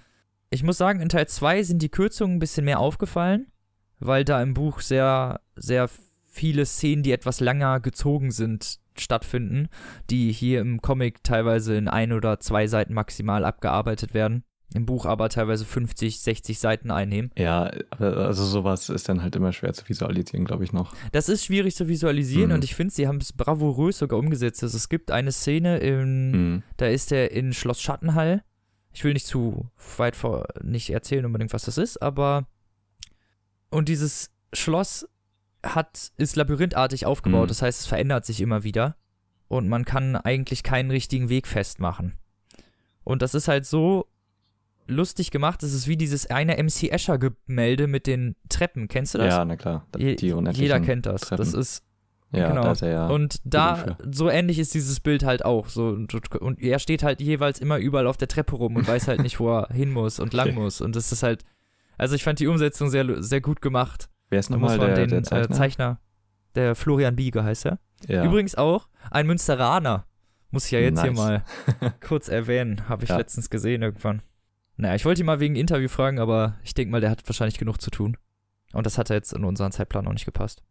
A: Ich muss sagen, in Teil 2 sind die Kürzungen ein bisschen mehr aufgefallen, weil da im Buch sehr, sehr viele Szenen, die etwas länger gezogen sind, stattfinden, die hier im Comic teilweise in ein oder zwei Seiten maximal abgearbeitet werden, im Buch aber teilweise 50, 60 Seiten einnehmen.
B: Ja, also sowas ist dann halt immer schwer zu visualisieren, glaube ich noch.
A: Das ist schwierig zu visualisieren
B: Mhm.
A: und ich finde, sie haben es bravourös sogar umgesetzt. Also es gibt eine Szene in
B: Mhm.
A: Da ist er in Schloss Schattenhall. Ich will nicht zu weit vor, nicht erzählen unbedingt, was das ist, aber und dieses Schloss hat, ist labyrinthartig aufgebaut,
B: Mhm.
A: das heißt, es verändert sich immer wieder und man kann eigentlich keinen richtigen Weg festmachen. Und das ist halt so lustig gemacht. Es ist wie dieses eine MC Escher-Gemälde mit den Treppen. Kennst du das?
B: Ja, na klar.
A: Je, jeder kennt das.
B: Treppen.
A: Das ist
B: Ja,
A: genau.
B: da ja.
A: und da so ähnlich ist dieses Bild halt auch. So und, und er steht halt jeweils immer überall auf der Treppe rum und weiß halt nicht, wo er <laughs> hin muss und lang
B: Okay.
A: muss. Und das ist halt, also ich fand die Umsetzung sehr, sehr gut gemacht.
B: Wer ist nochmal der,
A: den
B: der Zeichner?
A: Äh, Zeichner, der Florian Biege heißt er.
B: ja.
A: Übrigens auch ein Münsteraner. Muss ich ja jetzt hier
B: Nice.
A: mal <laughs> kurz erwähnen. Habe ich
B: Ja.
A: letztens gesehen irgendwann. Naja, ich wollte ihn mal wegen Interview fragen, aber ich denke mal, der hat wahrscheinlich genug zu tun. Und das hat ja jetzt in unseren Zeitplan noch nicht gepasst.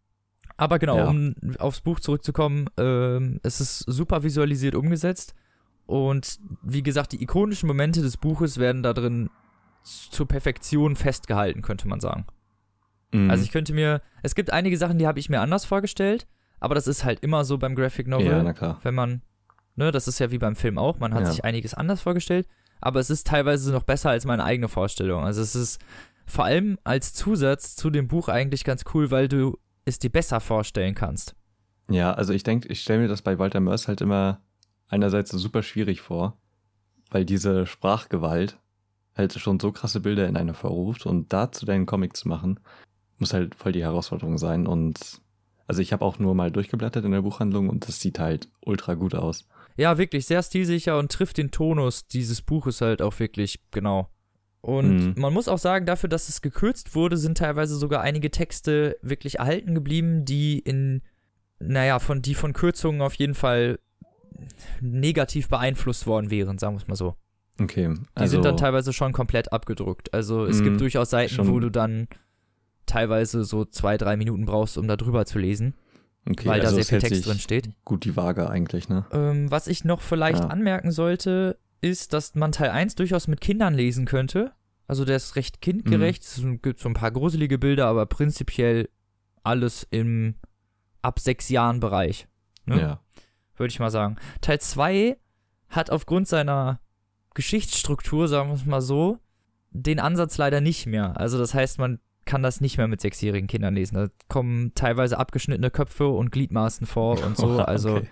A: Aber genau,
B: Ja.
A: um aufs Buch zurückzukommen, ähm, es ist super visualisiert umgesetzt. Und wie gesagt, die ikonischen Momente des Buches werden da drin zur Perfektion festgehalten, könnte man sagen.
B: Mhm.
A: Also ich könnte mir, es gibt einige Sachen, die habe ich mir anders vorgestellt, aber das ist halt immer so beim Graphic Novel,
B: ja, na klar.
A: wenn man, ne, das ist ja wie beim Film auch, man hat
B: Ja.
A: sich einiges anders vorgestellt, aber es ist teilweise noch besser als meine eigene Vorstellung. Also es ist vor allem als Zusatz zu dem Buch eigentlich ganz cool, weil du es dir besser vorstellen kannst.
B: Ja, also ich denke, ich stelle mir das bei Walter Mörs halt immer einerseits so super schwierig vor, weil diese Sprachgewalt halt schon so krasse Bilder in einer verruft und dazu deinen Comic zu machen, muss halt voll die Herausforderung sein und also ich habe auch nur mal durchgeblättert in der Buchhandlung und das sieht halt ultra gut aus.
A: Ja, wirklich sehr stilsicher und trifft den Tonus dieses Buches halt auch wirklich genau. Und
B: Mhm.
A: man muss auch sagen, dafür, dass es gekürzt wurde, sind teilweise sogar einige Texte wirklich erhalten geblieben, die in, naja, von, die von Kürzungen auf jeden Fall negativ beeinflusst worden wären, sagen wir es mal so.
B: Okay,
A: Die
B: also
A: sind dann teilweise schon komplett abgedruckt. Also es
B: Mhm,
A: gibt durchaus Seiten, wo du dann teilweise so zwei, drei Minuten brauchst, um da drüber zu lesen,
B: okay,
A: weil da
B: also
A: sehr
B: es
A: viel Text drin steht.
B: Gut die Waage eigentlich, ne?
A: Ähm, was ich noch vielleicht
B: Ja.
A: anmerken sollte, ist, dass man Teil 1 durchaus mit Kindern lesen könnte. Also der ist recht kindgerecht. Es gibt so ein paar gruselige Bilder, aber prinzipiell alles im ab sechs Jahren Bereich. Ne?
B: Ja.
A: Würde ich mal sagen. Teil 2 hat aufgrund seiner Geschichtsstruktur, sagen wir es mal so, den Ansatz leider nicht mehr. Also das heißt, man kann das nicht mehr mit sechsjährigen Kindern lesen. Da kommen teilweise abgeschnittene Köpfe und Gliedmaßen vor <laughs> und so. Also
B: Okay.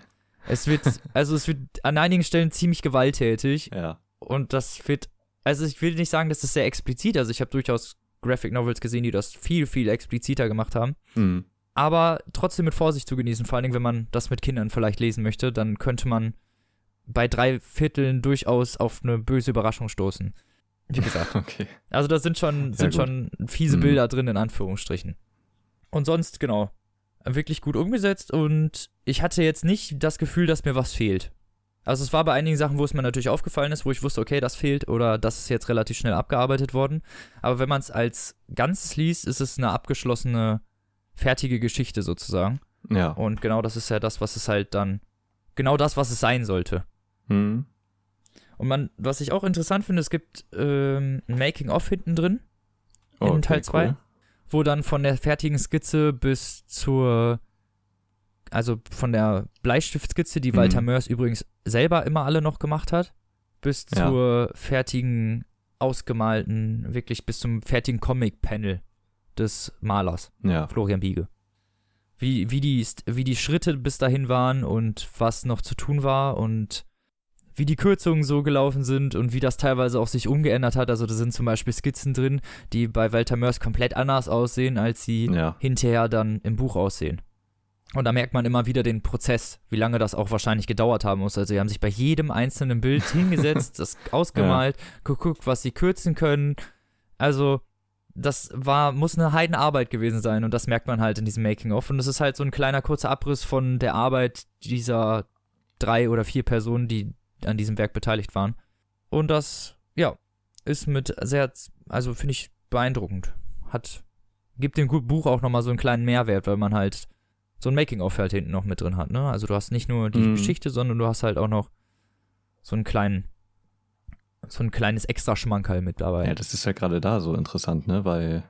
A: es wird, also es wird an einigen Stellen ziemlich gewalttätig
B: Ja.
A: und das wird, also ich will nicht sagen, dass das sehr explizit, also ich habe durchaus Graphic Novels gesehen, die das viel, viel expliziter gemacht haben,
B: Mhm.
A: aber trotzdem mit Vorsicht zu genießen, vor allen Dingen, wenn man das mit Kindern vielleicht lesen möchte, dann könnte man bei drei Vierteln durchaus auf eine böse Überraschung stoßen. Wie gesagt. <laughs>
B: Okay.
A: Also da sind schon, sind
B: gut.
A: schon fiese
B: Mhm.
A: Bilder drin, in Anführungsstrichen. Und sonst, genau, wirklich gut umgesetzt und ich hatte jetzt nicht das Gefühl, dass mir was fehlt. Also es war bei einigen Sachen, wo es mir natürlich aufgefallen ist, wo ich wusste, okay, das fehlt oder das ist jetzt relativ schnell abgearbeitet worden. Aber wenn man es als Ganzes liest, ist es eine abgeschlossene, fertige Geschichte sozusagen.
B: Ja.
A: Und genau das ist ja das, was es halt dann, genau das, was es sein sollte.
B: Mhm.
A: Und man, was ich auch interessant finde, es gibt ähm, ein Making-of hinten drin.
B: Oh,
A: in Teil 2,
B: cool.
A: wo dann von der fertigen Skizze bis zur, also von der Bleistiftskizze, die
B: Mhm.
A: Walter Mörs übrigens selber immer alle noch gemacht hat, bis
B: Ja.
A: zur fertigen, ausgemalten, wirklich bis zum fertigen Comic-Panel des Malers,
B: Ja.
A: Florian Biege. Wie, wie, die, wie die Schritte bis dahin waren und was noch zu tun war und wie die Kürzungen so gelaufen sind und wie das teilweise auch sich umgeändert hat. Also da sind zum Beispiel Skizzen drin, die bei Walter Mörs komplett anders aussehen, als sie
B: Ja.
A: hinterher dann im Buch aussehen. Und da merkt man immer wieder den Prozess, wie lange das auch wahrscheinlich gedauert haben muss. Also sie haben sich bei jedem einzelnen Bild <laughs> hingesetzt, das ausgemalt, geguckt, was sie kürzen können. Also das war, muss eine Heidenarbeit gewesen sein und das merkt man halt in diesem Making-of. Und es ist halt so ein kleiner kurzer Abriss von der Arbeit dieser drei oder vier Personen, die an diesem Werk beteiligt waren. Und das, ja, ist mit sehr, also finde ich beeindruckend. Hat, gibt dem Buch auch nochmal so einen kleinen Mehrwert, weil man halt so ein Making-of halt hinten noch mit drin hat, ne? Also du hast nicht nur die
B: Mhm.
A: Geschichte, sondern du hast halt auch noch so einen kleinen, so ein kleines extra Schmankerl mit dabei.
B: Ja, das ist ja gerade da so interessant, ne? Weil,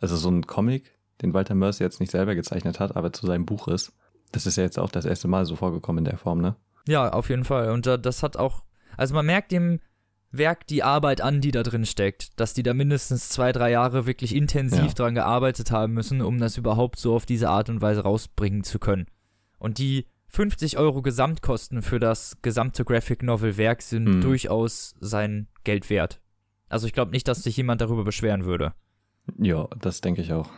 B: also so ein Comic, den Walter Mörs jetzt nicht selber gezeichnet hat, aber zu seinem Buch ist, das ist ja jetzt auch das erste Mal so vorgekommen in der Form, ne?
A: Ja, auf jeden Fall. Und da, das hat auch, also man merkt dem Werk die Arbeit an, die da drin steckt, dass die da mindestens zwei, drei Jahre wirklich intensiv
B: Ja.
A: dran gearbeitet haben müssen, um das überhaupt so auf diese Art und Weise rausbringen zu können. Und die 50 Euro Gesamtkosten für das gesamte Graphic Novel Werk sind
B: Mhm.
A: durchaus sein Geld wert. Also ich glaube nicht, dass sich jemand darüber beschweren würde.
B: Ja, das denke ich auch.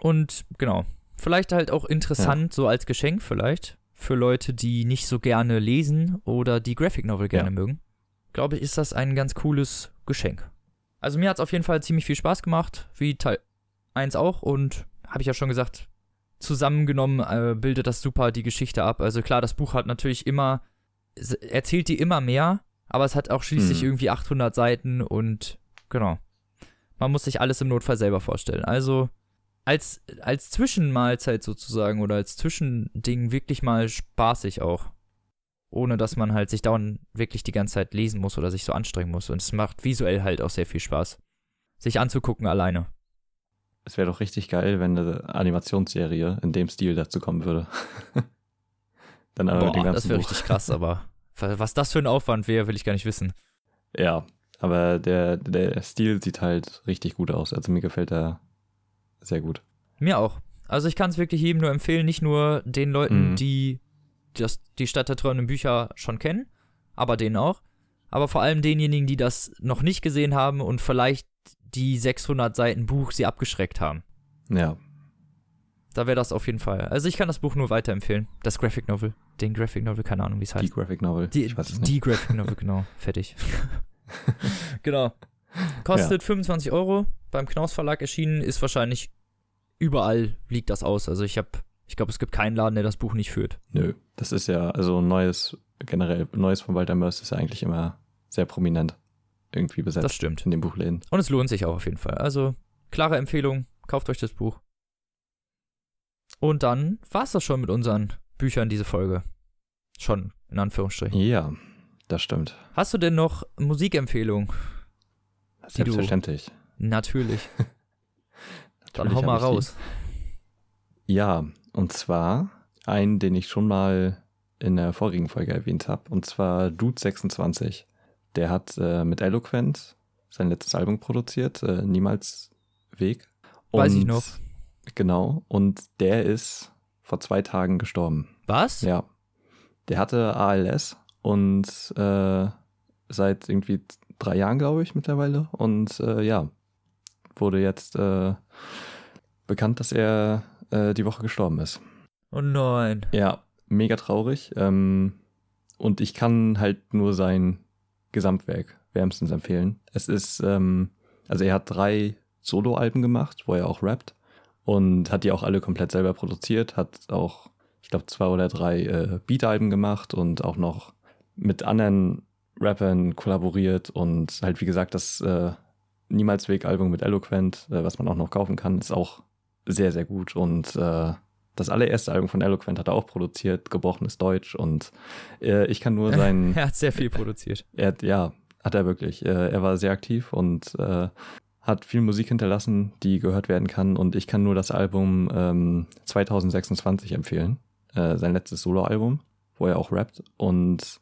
A: Und genau, vielleicht halt auch interessant, so als Geschenk vielleicht, für Leute, die nicht so gerne lesen oder die Graphic Novel gerne
B: Ja.
A: mögen. Glaube ich, ist das ein ganz cooles Geschenk. Also mir hat es auf jeden Fall ziemlich viel Spaß gemacht, wie Teil 1 auch. Und habe ich ja schon gesagt, zusammengenommen äh, bildet das super die Geschichte ab. Also klar, das Buch hat natürlich immer, erzählt die immer mehr, aber es hat auch schließlich
B: Mhm.
A: irgendwie 800 Seiten und genau. Man muss sich alles im Notfall selber vorstellen. Also als, als Zwischenmahlzeit sozusagen oder als Zwischending wirklich mal spaßig auch. Ohne dass man halt sich dauernd wirklich die ganze Zeit lesen muss oder sich so anstrengen muss. Und es macht visuell halt auch sehr viel Spaß. Sich anzugucken alleine.
B: Es wäre doch richtig geil, wenn eine Animationsserie in dem Stil dazu kommen würde. <laughs> Dann aber
A: Boah,
B: ganzen
A: das wäre richtig krass, aber <laughs> was das für ein Aufwand wäre, will ich gar nicht wissen.
B: Ja, aber der, der Stil sieht halt richtig gut aus. Also mir gefällt er sehr gut.
A: Mir auch. Also ich kann es wirklich jedem nur empfehlen, nicht nur den Leuten,
B: Mhm.
A: die das, die Stadt der träumenden Bücher schon kennen, aber denen auch. Aber vor allem denjenigen, die das noch nicht gesehen haben und vielleicht die 600 Seiten Buch sie abgeschreckt haben.
B: Ja,
A: Da wäre das auf jeden Fall. Also ich kann das Buch nur weiterempfehlen. Das Graphic Novel. Den Graphic Novel, keine Ahnung, wie es
B: die
A: heißt.
B: Graphic Novel.
A: Die,
B: ich weiß es nicht.
A: die Graphic Novel, genau. Fertig. <laughs> genau. Kostet 25 Euro. Beim Knaus Verlag erschienen. Ist wahrscheinlich überall liegt das aus. Also ich habe, ich glaube, es gibt keinen Laden, der das Buch nicht führt.
B: Nö, das ist ja, also neues, generell, Neues von Walter Mörs ist ja eigentlich immer sehr prominent irgendwie besetzt
A: Das stimmt.
B: in den Buchläden.
A: Und es lohnt sich auch auf jeden Fall. Also, klare Empfehlung, kauft euch das Buch. Und dann war es das schon mit unseren Büchern diese Folge. Schon, in Anführungsstrichen.
B: Ja, das stimmt.
A: Hast du denn noch Musikempfehlungen?
B: Selbstverständlich.
A: Natürlich. <laughs> Dann
B: Natürlich
A: hau mal
B: ich die.
A: raus.
B: Ja, und zwar einen, den ich schon mal in der vorigen Folge erwähnt habe, und zwar Dude26. Der hat äh, mit Eloquent sein letztes Album produziert, äh, Niemals Weg.
A: Weiß ich
B: Und-
A: noch.
B: Genau, und der ist vor zwei Tagen gestorben.
A: Was?
B: Ja. Der hatte ALS und äh, seit irgendwie drei Jahren, glaube ich, mittlerweile. Und äh, ja, wurde jetzt äh, bekannt, dass er äh, die Woche gestorben ist.
A: Oh nein.
B: Ja, mega traurig. Ähm, und ich kann halt nur sein Gesamtwerk wärmstens empfehlen. Es ist, ähm, also er hat drei Soloalben gemacht, wo er auch rappt und hat die auch alle komplett selber produziert, hat auch, ich glaube, zwei oder drei äh, Beat-Alben gemacht und auch noch mit anderen Rappern kollaboriert und halt, wie gesagt, das äh, Niemals Weg-Album mit Eloquent, äh, was man auch noch kaufen kann, ist auch sehr, sehr gut und äh, das allererste Album von Eloquent hat er auch produziert, Gebrochenes Deutsch und äh, ich kann nur <laughs> sein,
A: Er hat sehr viel produziert.
B: er hat, ja, hat er wirklich. Äh, er war sehr aktiv und äh, hat viel Musik hinterlassen, die gehört werden kann. Und ich kann nur das Album ähm, 2026 empfehlen. Äh, sein letztes Soloalbum, wo er auch rappt. Und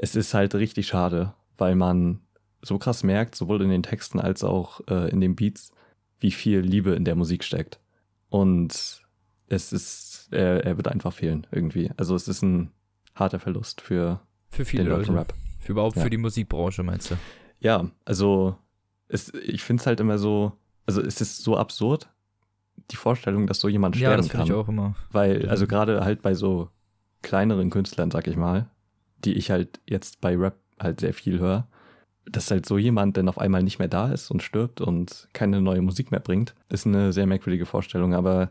B: es ist halt richtig schade, weil man so krass merkt, sowohl in den Texten als auch äh, in den Beats, wie viel Liebe in der Musik steckt. Und es ist, er, er wird einfach fehlen irgendwie. Also es ist ein harter Verlust für
A: Für viele
B: den
A: Leute.
B: Rap.
A: Für überhaupt
B: Ja.
A: für die Musikbranche, meinst du?
B: Ja, also es, ich finde es halt immer so, also es ist so absurd, die Vorstellung, dass so jemand
A: Ja,
B: sterben
A: das finde
B: kann.
A: ich auch immer.
B: Weil, also gerade halt bei so kleineren Künstlern, sag ich mal, die ich halt jetzt bei Rap halt sehr viel höre, dass halt so jemand dann auf einmal nicht mehr da ist und stirbt und keine neue Musik mehr bringt, ist eine sehr merkwürdige Vorstellung. Aber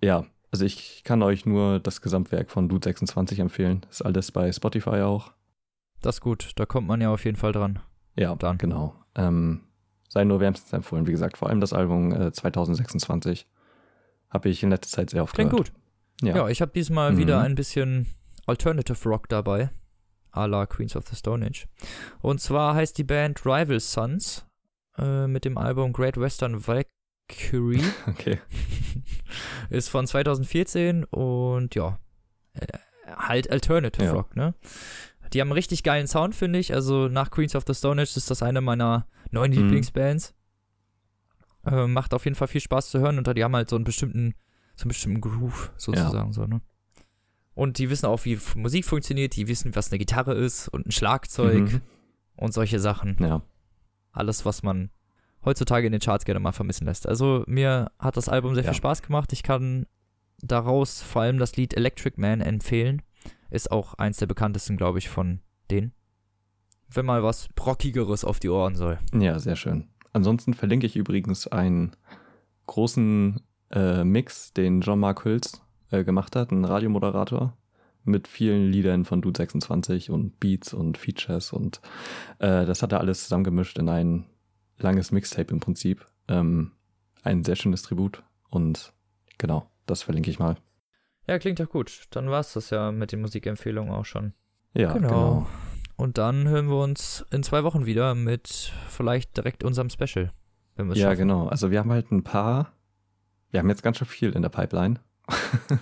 B: ja, also ich kann euch nur das Gesamtwerk von Dude 26 empfehlen. Ist alles bei Spotify auch.
A: Das ist gut. Da kommt man ja auf jeden Fall dran.
B: Ja,
A: Dann.
B: genau. Ähm, sei nur wärmstens empfohlen. Wie gesagt, vor allem das Album äh, 2026 habe ich in letzter Zeit sehr oft
A: Klingt
B: gehört.
A: gut. Ja,
B: Ja.
A: ich habe diesmal
B: Mhm.
A: wieder ein bisschen Alternative Rock dabei. A la Queens of the Stone Age. Und zwar heißt die Band Rival Sons äh, mit dem Album Great Western Valkyrie. <laughs>
B: Okay. <laughs>
A: ist von 2014 und ja, äh, halt Alternative
B: Ja.
A: Rock, ne? Die haben einen richtig geilen Sound, finde ich. Also nach Queens of the Stone Age ist das eine meiner neuen
B: Mhm.
A: Lieblingsbands. Äh, macht auf jeden Fall viel Spaß zu hören und die haben halt so einen bestimmten, so einen bestimmten Groove sozusagen so, ne? Und die wissen auch, wie Musik funktioniert, die wissen, was eine Gitarre ist und ein Schlagzeug
B: Mhm.
A: und solche Sachen.
B: Ja.
A: alles, was man heutzutage in den Charts gerne mal vermissen lässt. Also mir hat das Album sehr
B: Ja.
A: viel Spaß gemacht. Ich kann daraus vor allem das Lied Electric Man empfehlen. Ist auch eins der bekanntesten, glaube ich, von denen. Wenn mal was Brockigeres auf die Ohren soll.
B: Ja, sehr schön. Ansonsten verlinke ich übrigens einen großen äh, Mix, den Jean-Marc Hülz äh, gemacht hat, ein Radiomoderator mit vielen Liedern von Dude 26 und Beats und Features und äh, das hat er alles zusammengemischt in ein langes Mixtape im Prinzip. Ähm, ein sehr schönes Tribut und genau, das verlinke ich mal.
A: Ja, klingt doch gut. Dann war es das ja mit den Musikempfehlungen auch schon.
B: Ja,
A: Genau.
B: genau.
A: Und dann hören wir uns in zwei Wochen wieder mit vielleicht direkt unserem Special. Wenn wir es
B: Ja,
A: schaffen.
B: genau. Also wir haben halt ein paar, wir haben jetzt ganz schön viel in der Pipeline. <laughs>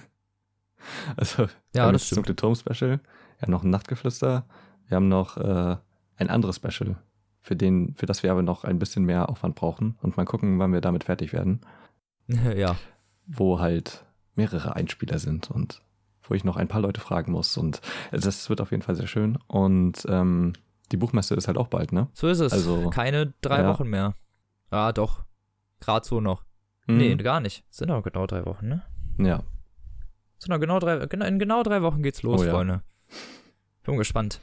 B: also wir
A: Ja,
B: haben
A: das stimmt.
B: Dunkle Turm Special, wir haben noch ein Nachtgeflüster, wir haben noch äh, ein anderes Special, für den, für das wir aber noch ein bisschen mehr Aufwand brauchen und mal gucken, wann wir damit fertig werden, <laughs>
A: ja.
B: wo halt mehrere Einspieler sind und wo ich noch ein paar Leute fragen muss und das wird auf jeden Fall sehr schön und ähm, die Buchmesse ist halt auch bald, ne?
A: So ist es.
B: Also,
A: Keine drei
B: ja.
A: Wochen mehr. Ah, doch. Gerade so noch.
B: Hm,
A: Nee, gar nicht. Sind doch genau drei Wochen, ne?
B: Ja,
A: doch genau drei, genau, in genau drei Wochen geht's los,
B: Oh ja.
A: Freunde. Bin gespannt.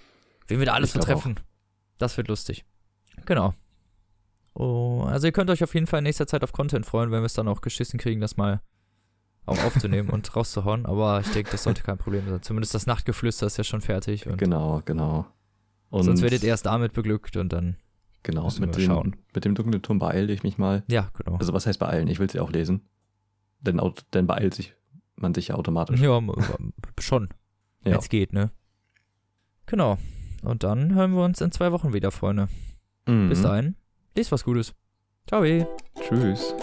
A: Wen wir da alles
B: Ich
A: so
B: glaub
A: treffen. Das wird lustig. Genau. Oh, also ihr könnt euch auf jeden Fall in nächster Zeit auf Content freuen, wenn wir es dann auch geschissen kriegen, das mal auch aufzunehmen <laughs> und rauszuhauen. Aber ich denke, das sollte kein Problem sein. Zumindest das Nachtgeflüster ist ja schon fertig. Und
B: genau, genau. Und
A: sonst werdet ihr erst damit beglückt und dann.
B: Genau,
A: Müssen
B: mit
A: wir
B: dem,
A: schauen.
B: mit dem dunklen Turm beeile ich mich mal.
A: Ja, genau.
B: Also was heißt beeilen? Ich will sie auch lesen. Denn, aut- denn beeilt sich man sich ja automatisch.
A: Ja, schon.
B: Ja.
A: Wenn's geht, ne? Genau. Und dann hören wir uns in zwei Wochen wieder, Freunde.
B: Mhm.
A: Bis dahin. Lest was Gutes. Ciao.
B: Tschüss.